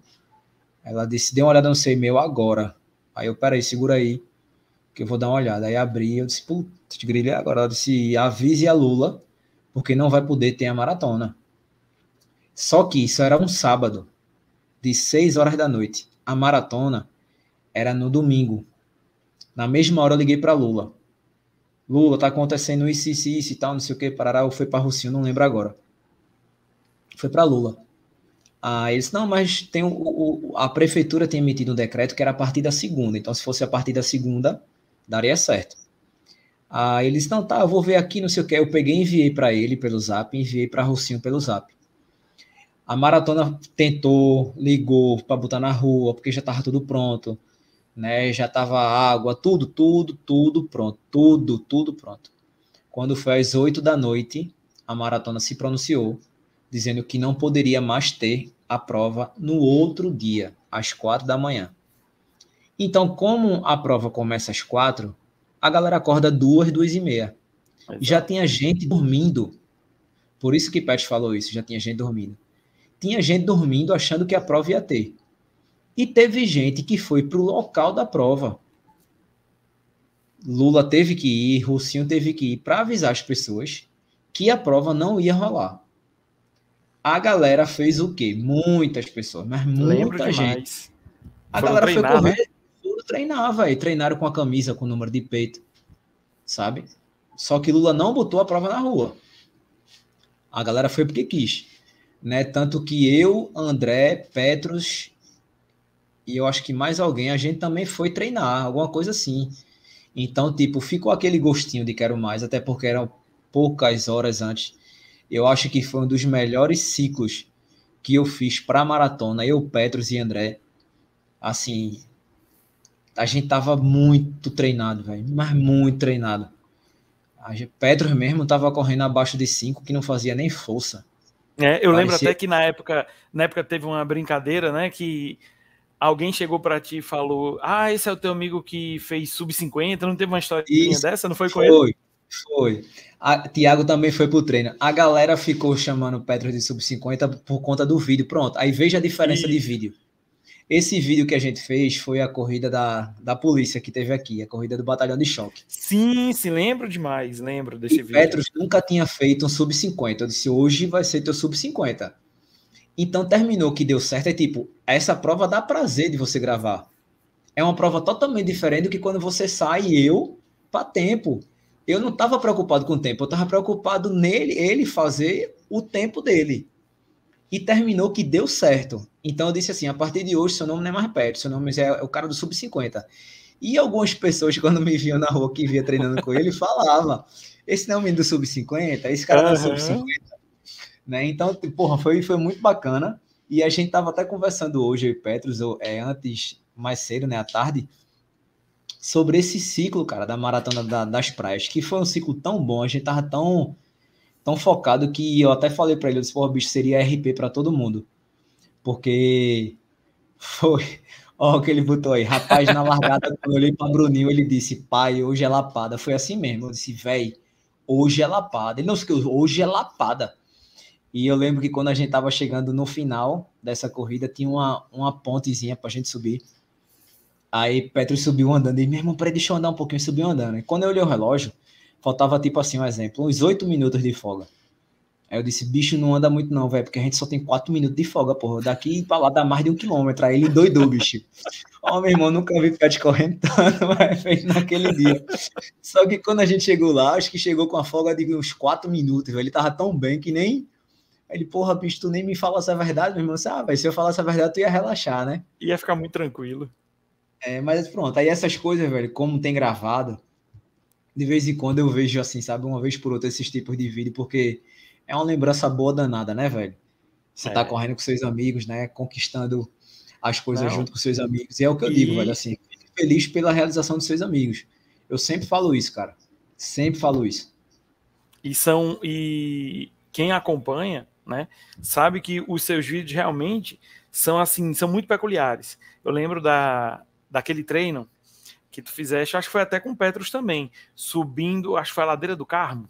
Ela disse, dê uma olhada no seu e-mail agora. Aí eu, peraí, segura aí, que eu vou dar uma olhada. Aí abri, eu disse, putz, grilha agora. Ela disse, avise a Lula, porque não vai poder ter a maratona. Só que isso era um sábado, de 6 horas da noite. A maratona era no domingo. Na mesma hora eu liguei para Lula. Lula, tá acontecendo isso, isso, isso e tal, não sei o que, parará, ou foi para Rocinho, não lembro agora. Foi para Lula. Aí eles, não, mas tem o, o, a prefeitura tem emitido um decreto que era a partir da segunda, então se fosse a partir da segunda, daria certo. Aí eles, não, tá, eu vou ver aqui, não sei o que, eu peguei e enviei para ele pelo zap, enviei para Rocinho pelo zap. A maratona tentou, ligou para botar na rua, porque já estava tudo pronto né? Já tava água, tudo, tudo, tudo pronto, tudo, tudo pronto. Quando foi às oito da noite, a maratona se pronunciou, dizendo que não poderia mais ter a prova no outro dia, às quatro da manhã. Então, como a prova começa às quatro, a galera acorda duas, duas e meia. Exato. Já tinha gente dormindo. Por isso que Pet falou isso, já tinha gente dormindo. Tinha gente dormindo achando que a prova ia ter. E teve gente que foi para o local da prova. Lula teve que ir, Rocinho teve que ir para avisar as pessoas que a prova não ia rolar. A galera fez o quê? Muitas pessoas, mas muita gente. A Foram galera treinar, foi correr, né? Treinar, velho. Treinaram com a camisa com o número de peito, sabe? Só que Lula não botou a prova na rua. A galera foi porque quis, né? Tanto que eu, André, Petros e eu acho que mais alguém, a gente também foi treinar, alguma coisa assim. Então, tipo, ficou aquele gostinho de quero mais, até porque eram poucas horas antes. Eu acho que foi um dos melhores ciclos que eu fiz para maratona, eu, Petros e André. Assim, a gente tava muito treinado, velho, mas muito treinado. A gente, Petros mesmo tava correndo abaixo de 5, que não fazia nem força. É, eu Parecia... lembro até que na época, na época teve uma brincadeira, né, que alguém chegou para ti e falou: Ah, esse é o teu amigo que fez sub-50, não teve uma história dessa? Não foi com foi, ele? Foi. A, Tiago também foi pro treino. A galera ficou chamando o Petro de sub-50 por conta do vídeo. Pronto, aí veja a diferença de vídeo. Esse vídeo que a gente fez foi a corrida da, da polícia que teve aqui, a corrida do batalhão de choque. Sim, se lembro demais, lembro desse e vídeo. Petros nunca tinha feito um sub-50. Eu disse, hoje vai ser teu sub-50. Então terminou que deu certo. É tipo, essa prova dá prazer de você gravar. É uma prova totalmente diferente do que quando você sai eu para tempo. Eu não estava preocupado com o tempo, eu estava preocupado nele, ele fazer o tempo dele. E terminou que deu certo. Então eu disse assim: a partir de hoje, seu nome não é mais Petros, seu nome é o cara do Sub-50. E algumas pessoas, quando me viam na rua que via treinando com ele, falavam: esse não é o menino do Sub-50, esse cara uhum. do Sub-50. Né? Então, porra, foi, foi muito bacana. E a gente tava até conversando hoje, eu e Petros, é, antes, mais cedo, né, à tarde, sobre esse ciclo, cara, da maratona da, das praias, que foi um ciclo tão bom, a gente tava tão, tão focado que eu até falei para ele, eu disse, porra, bicho, seria RP para todo mundo. Porque foi, ó, o que ele botou aí, rapaz, na largada, quando eu olhei para Bruninho, ele disse, pai, hoje é lapada. Foi assim mesmo, eu disse, véi, hoje é lapada. Ele não se hoje é lapada. E eu lembro que quando a gente tava chegando no final dessa corrida, tinha uma, uma pontezinha pra gente subir. Aí Petro subiu andando. E, meu irmão, peraí, deixa eu andar um pouquinho. Subiu andando. E quando eu olhei o relógio, faltava tipo assim, um exemplo, uns oito minutos de folga. Aí eu disse, bicho, não anda muito não, velho, porque a gente só tem quatro minutos de folga, porra. Daqui pra lá dá mais de um quilômetro. Aí ele doidou, bicho. Ó, oh, meu irmão, nunca vi correndo tanto, mas fez naquele dia. Só que quando a gente chegou lá, acho que chegou com a folga de uns quatro minutos, velho. Ele tava tão bem que nem Aí ele, porra, bicho, tu nem me fala essa verdade, meu irmão. Disse, ah, se eu falasse a verdade, tu ia relaxar, né? Ia ficar muito tranquilo. É, mas pronto, aí essas coisas, velho, como tem gravado, de vez em quando eu vejo assim, sabe, uma vez por outra esses tipos de vídeo, porque é uma lembrança boa danada, né, velho? Você tá é. tá correndo com seus amigos, né? Conquistando as coisas Não. junto com seus amigos. E é o que eu e... digo, velho, assim, feliz pela realização dos seus amigos. Eu sempre falo isso, cara. Sempre falo isso. E são. E quem acompanha né? Sabe que os seus vídeos realmente são assim, são muito peculiares. Eu lembro da, daquele treino que tu fizeste, acho que foi até com o Petros também, subindo, acho que foi a ladeira do Carmo.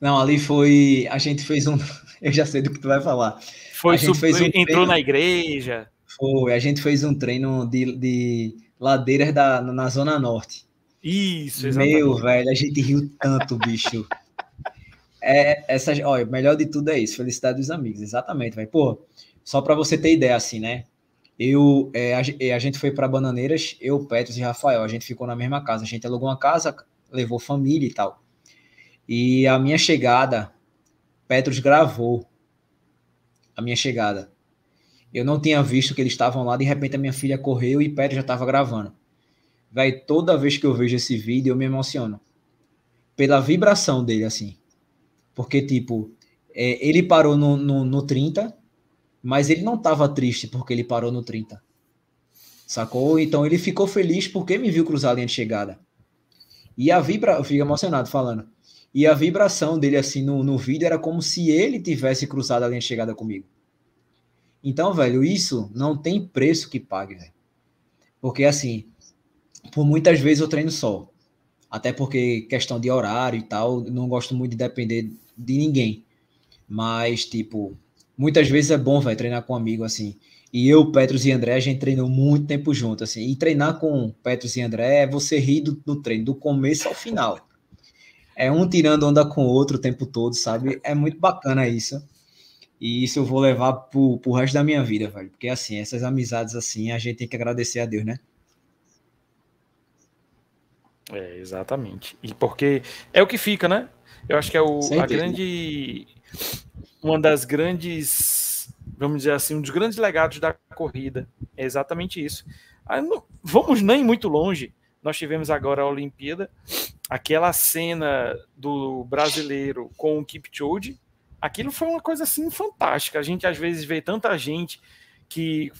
Não, ali foi. A gente fez um. Eu já sei do que tu vai falar. Foi, a gente fez um entrou treino, na igreja. Foi, a gente fez um treino de, de ladeiras da, na Zona Norte. Isso, exatamente. Meu, velho, a gente riu tanto, bicho. É, essa, olha, o melhor de tudo é isso, felicidade dos amigos, exatamente, vai. Pô, só para você ter ideia, assim, né? Eu, é, a, é, a, gente foi para Bananeiras, eu, Petros e Rafael, a gente ficou na mesma casa, a gente alugou uma casa, levou família e tal. E a minha chegada, Petros gravou a minha chegada. Eu não tinha visto que eles estavam lá, de repente a minha filha correu e Petros já estava gravando. Vai, toda vez que eu vejo esse vídeo eu me emociono. Pela vibração dele, assim. Porque, tipo, é, ele parou no, no, no 30, mas ele não estava triste porque ele parou no 30. Sacou? Então ele ficou feliz porque me viu cruzar a linha de chegada. E a vibra, eu fico emocionado falando. E a vibração dele assim no, no vídeo era como se ele tivesse cruzado a linha de chegada comigo. Então, velho, isso não tem preço que pague, velho. Porque assim, por muitas vezes eu treino só. Até porque questão de horário e tal, não gosto muito de depender de ninguém. Mas, tipo, muitas vezes é bom, vai treinar com um amigo, assim. E eu, Petros e André, a gente treinou muito tempo junto, assim. E treinar com Petros e André é você rir do, do treino, do começo ao final. É um tirando onda com o outro o tempo todo, sabe? É muito bacana isso. E isso eu vou levar pro, pro resto da minha vida, velho. Porque, assim, essas amizades, assim, a gente tem que agradecer a Deus, né? É, exatamente. E porque é o que fica, né? Eu acho que é o, a grande. Uma das grandes. Vamos dizer assim, um dos grandes legados da corrida. É exatamente isso. Não, vamos nem muito longe. Nós tivemos agora a Olimpíada, aquela cena do brasileiro com o Kipchoge. Aquilo foi uma coisa assim fantástica. A gente às vezes vê tanta gente que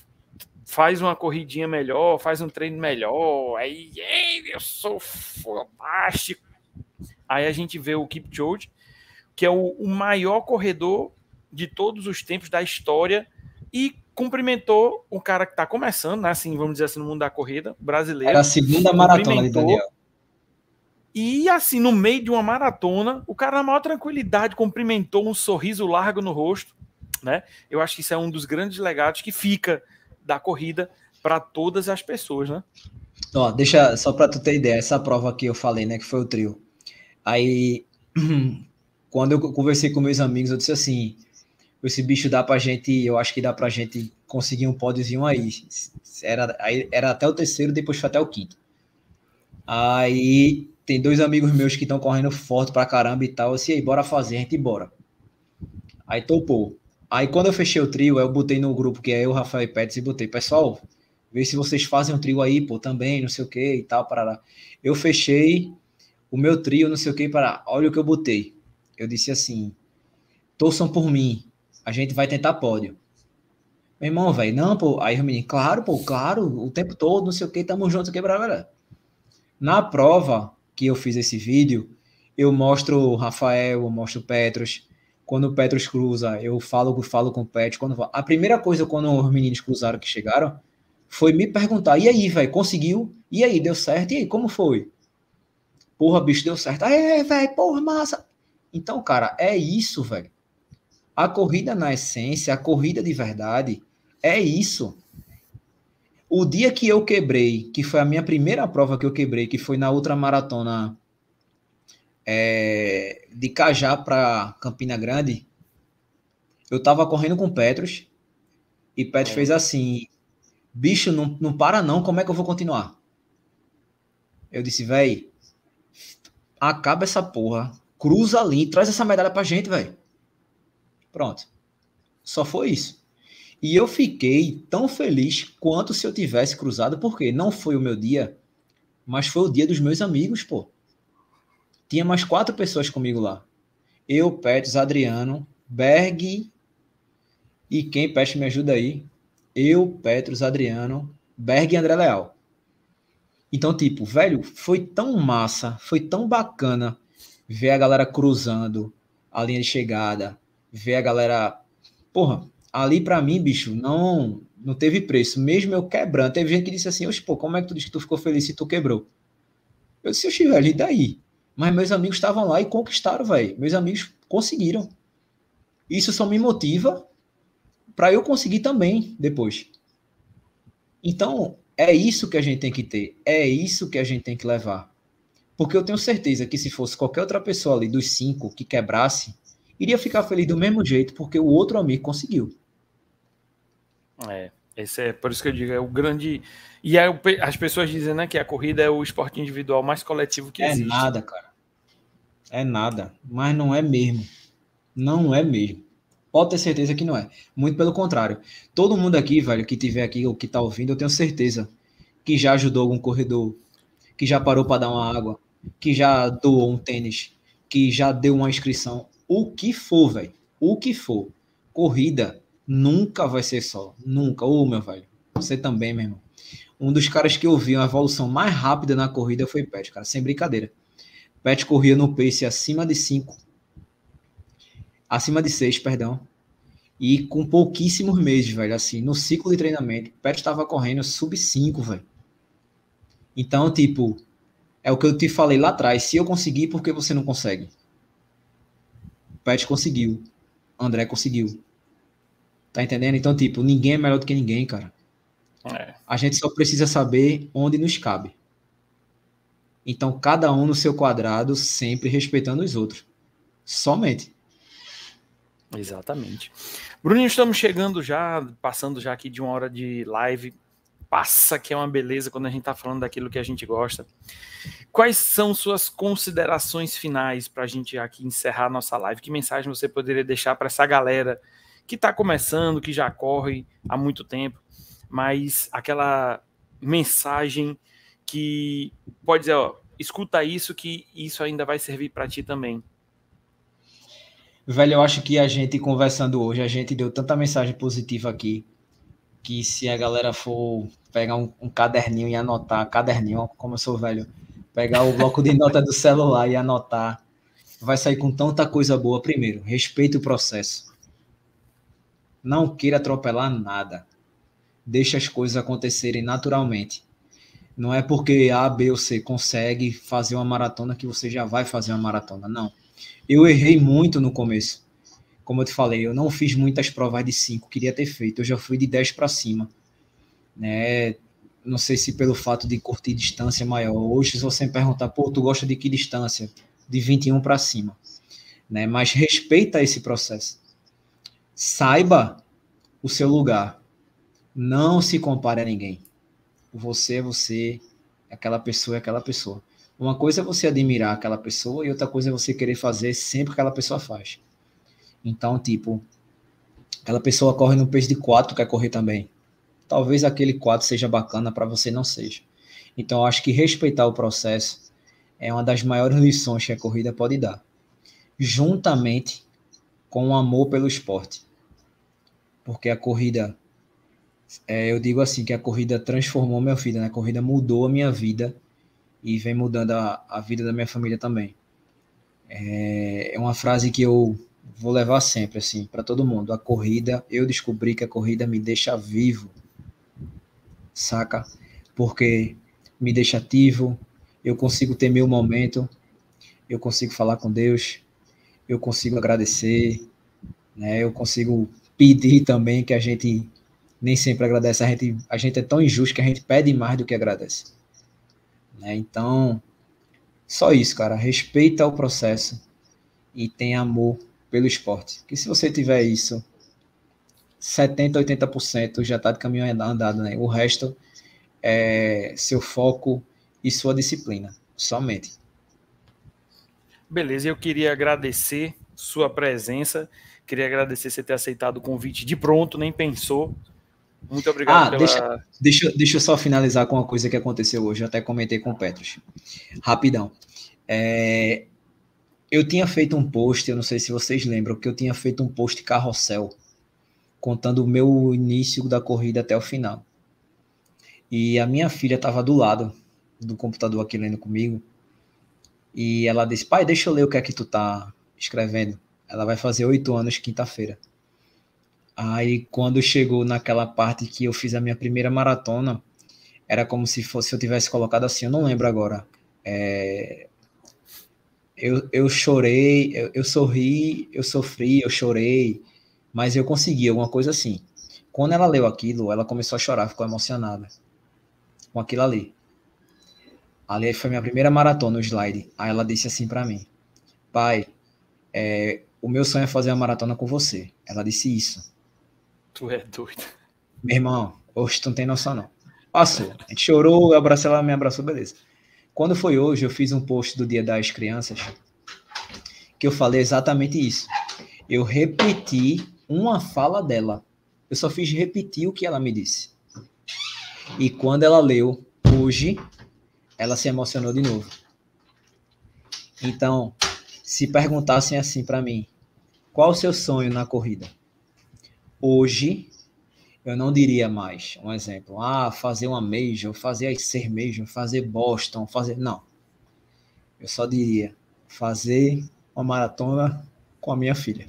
faz uma corridinha melhor, faz um treino melhor, aí eu sou fantástico. Aí a gente vê o Kipchoge, que é o, o maior corredor de todos os tempos da história e cumprimentou o cara que está começando, né, assim, vamos dizer assim, no mundo da corrida, brasileiro. Era a segunda maratona de Daniel. E assim, no meio de uma maratona, o cara na maior tranquilidade cumprimentou um sorriso largo no rosto, né? Eu acho que isso é um dos grandes legados que fica da corrida para todas as pessoas, né? Ó, deixa só para tu ter ideia, essa prova que eu falei, né, que foi o trio. Aí, quando eu conversei com meus amigos, eu disse assim: esse bicho dá pra gente, eu acho que dá pra gente conseguir um pódiozinho aí. Era, era até o terceiro, depois foi até o quinto. Aí tem dois amigos meus que estão correndo forte pra caramba e tal. Eu disse, aí, bora fazer, a gente bora. Aí topou. Aí quando eu fechei o trio, eu botei no grupo que é eu, Rafael e Pets, e botei, pessoal, vê se vocês fazem um trio aí, pô, também, não sei o que e tal, para Eu fechei o meu trio, não sei o que, para olha o que eu botei. Eu disse assim, torçam por mim, a gente vai tentar pódio. Meu irmão, velho, não, pô, aí o menino, claro, pô, claro, o tempo todo, não sei o que, tamo juntos, que brava. Na prova que eu fiz esse vídeo, eu mostro o Rafael, eu mostro o Petros, quando o Petros cruza, eu falo, falo com o Pet. Quando, a primeira coisa quando os meninos cruzaram que chegaram foi me perguntar: e aí, velho, conseguiu? E aí, deu certo? E aí, como foi? Porra, bicho, deu certo. É, velho, porra, massa. Então, cara, é isso, velho. A corrida na essência, a corrida de verdade, é isso. O dia que eu quebrei, que foi a minha primeira prova que eu quebrei, que foi na ultramaratona é, de Cajá para Campina Grande, eu tava correndo com Petros e Petros é. fez assim: bicho, não, não para não, como é que eu vou continuar? Eu disse, véi, acaba essa porra, cruza ali, traz essa medalha pra gente, velho. Pronto. Só foi isso. E eu fiquei tão feliz quanto se eu tivesse cruzado, porque não foi o meu dia, mas foi o dia dos meus amigos, pô. Tinha mais quatro pessoas comigo lá. Eu, Petros, Adriano, Berg e quem, Peste, me ajuda aí? Eu, Petros, Adriano, Berg e André Leal. Então, tipo, velho, foi tão massa, foi tão bacana ver a galera cruzando a linha de chegada, ver a galera. Porra, ali para mim, bicho, não não teve preço. Mesmo eu quebrando, teve gente que disse assim: Oxe, pô, como é que tu disse que tu ficou feliz se tu quebrou? Eu disse: Oxe, velho, e daí? Mas meus amigos estavam lá e conquistaram, velho. Meus amigos conseguiram. Isso só me motiva para eu conseguir também depois. Então, é isso que a gente tem que ter. É isso que a gente tem que levar. Porque eu tenho certeza que se fosse qualquer outra pessoa ali dos cinco que quebrasse, iria ficar feliz do mesmo jeito, porque o outro amigo conseguiu. É, esse é por isso que eu digo, é o grande. E é, as pessoas dizem né, que a corrida é o esporte individual mais coletivo que é existe. É nada, cara. É nada. Mas não é mesmo. Não é mesmo. Pode ter certeza que não é. Muito pelo contrário. Todo mundo aqui, velho, que tiver aqui ou que tá ouvindo, eu tenho certeza que já ajudou algum corredor, que já parou para dar uma água, que já doou um tênis, que já deu uma inscrição, o que for, velho. O que for. Corrida nunca vai ser só. Nunca. Ô, meu velho. Você também, meu irmão. Um dos caras que eu vi uma evolução mais rápida na corrida foi Pet, cara. Sem brincadeira. Pet corria no pace acima de 5. Acima de 6, perdão. E com pouquíssimos meses, velho. Assim, no ciclo de treinamento, Pet estava correndo sub 5, velho. Então, tipo, é o que eu te falei lá atrás. Se eu conseguir, por que você não consegue? Pet conseguiu. André conseguiu. Tá entendendo? Então, tipo, ninguém é melhor do que ninguém, cara. É. A gente só precisa saber onde nos cabe. Então, cada um no seu quadrado, sempre respeitando os outros. Somente. Exatamente. Bruninho, estamos chegando já, passando já aqui de uma hora de live. Passa que é uma beleza quando a gente está falando daquilo que a gente gosta. Quais são suas considerações finais para a gente aqui encerrar nossa live? Que mensagem você poderia deixar para essa galera que está começando, que já corre há muito tempo, mas aquela mensagem que pode dizer, ó, escuta isso que isso ainda vai servir para ti também. Velho, eu acho que a gente conversando hoje, a gente deu tanta mensagem positiva aqui, que se a galera for pegar um, um caderninho e anotar, caderninho, como eu sou velho, pegar o bloco de nota do celular e anotar, vai sair com tanta coisa boa. Primeiro, respeite o processo. Não queira atropelar nada. Deixe as coisas acontecerem naturalmente. Não é porque A, B ou C consegue fazer uma maratona que você já vai fazer uma maratona. Não. Eu errei muito no começo. Como eu te falei, eu não fiz muitas provas de 5, queria ter feito. Eu já fui de 10 para cima. Né? Não sei se pelo fato de curtir distância maior. Hoje, se você me perguntar, pô, tu gosta de que distância? De 21 para cima. Né? Mas respeita esse processo. Saiba o seu lugar. Não se compare a ninguém. Você é você, aquela pessoa é aquela pessoa. Uma coisa é você admirar aquela pessoa e outra coisa é você querer fazer sempre que aquela pessoa faz. Então, tipo, Aquela pessoa corre no pace de 4, quer correr também. Talvez aquele 4 seja bacana, para você não seja. Então, eu acho que respeitar o processo é uma das maiores lições que a corrida pode dar. Juntamente com o amor pelo esporte. Porque a corrida, é, eu digo assim, que a corrida transformou minha vida, né? A corrida mudou a minha vida e vem mudando a, a vida da minha família também. É, é uma frase que eu vou levar sempre, assim, para todo mundo. A corrida, eu descobri que a corrida me deixa vivo, saca? Porque me deixa ativo, eu consigo ter meu momento, eu consigo falar com Deus, eu consigo agradecer, né? Eu consigo pedir também que a gente nem sempre agradece, a gente, a gente é tão injusto que a gente pede mais do que agradece. Né? Então, só isso, cara. Respeita o processo e tenha amor pelo esporte. Que se você tiver isso, 70, 80% já está de caminho andado, né? O resto é seu foco e sua disciplina, somente. Beleza, eu queria agradecer sua presença, queria agradecer você ter aceitado o convite de pronto, nem pensou. Muito obrigado ah, pela... deixa, deixa, deixa eu só finalizar com uma coisa que aconteceu hoje, eu até comentei com o Petros. Rapidão. É, eu tinha feito um post, eu não sei se vocês lembram, que eu tinha feito um post carrossel, contando o meu início da corrida até o final. E a minha filha estava do lado do computador aqui lendo comigo, e ela disse, pai, deixa eu ler o que é que tu tá escrevendo. Ela vai fazer oito anos quinta-feira. Aí quando chegou naquela parte que eu fiz a minha primeira maratona, era como se fosse eu tivesse colocado assim, eu não lembro agora. É, eu, eu chorei, eu, eu sorri, eu sofri, eu chorei, mas eu consegui alguma coisa assim. Quando ela leu aquilo, ela começou a chorar, ficou emocionada com aquilo ali. Ali foi minha primeira maratona, o slide. Aí ela disse assim para mim: Pai, é, o meu sonho é fazer a maratona com você. Ela disse isso. Tu é doido. Meu irmão, hoje tu não tem noção, não. Passou. A gente chorou, eu abracei, ela me abraçou, beleza. Quando foi hoje, eu fiz um post do Dia das Crianças que eu falei exatamente isso. Eu repeti uma fala dela. Eu só fiz repetir o que ela me disse. E quando ela leu hoje, ela se emocionou de novo. Então, se perguntassem assim para mim, qual o seu sonho na corrida? Hoje, eu não diria mais, um exemplo, ah, fazer uma major, fazer a ser major, fazer Boston, fazer. Não. Eu só diria fazer uma maratona com a minha filha.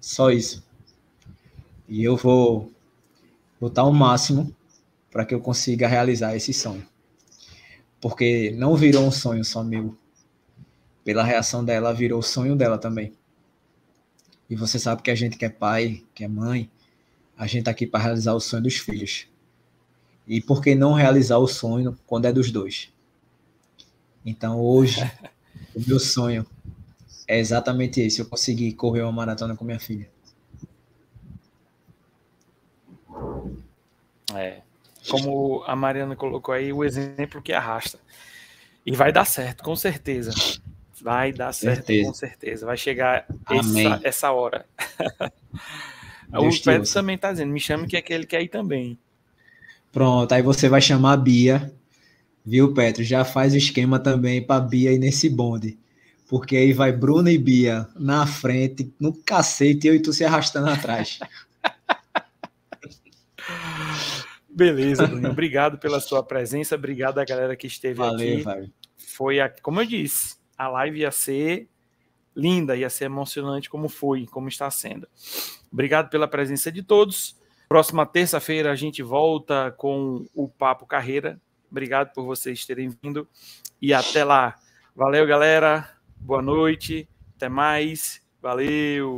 Só isso. E eu vou lutar o máximo para que eu consiga realizar esse sonho. Porque não virou um sonho só meu. Pela reação dela, virou o sonho dela também. E você sabe que a gente que é pai, que é mãe, a gente tá aqui para realizar o sonho dos filhos. E por que não realizar o sonho quando é dos dois? Então hoje, o meu sonho é exatamente esse: eu conseguir correr uma maratona com minha filha. É. Como a Mariana colocou aí, o exemplo que arrasta. E vai dar certo, com certeza. Vai dar certo, certeza. com certeza. Vai chegar essa, essa hora. o Pedro também está dizendo, me chame que é aquele que quer ir também. Pronto, aí você vai chamar a Bia, viu, Petro? Já faz o esquema também para Bia ir nesse bonde. Porque aí vai Bruna e Bia na frente, no cacete, e eu e tu se arrastando atrás. Beleza, Bruno. Obrigado pela sua presença. Obrigado a galera que esteve Valeu, aqui. Foi, a, como eu disse, a live ia ser linda, ia ser emocionante como foi, como está sendo. Obrigado pela presença de todos. Próxima terça-feira a gente volta com o Papo Carreira. Obrigado por vocês terem vindo e até lá. Valeu, galera. Boa noite. Até mais. Valeu.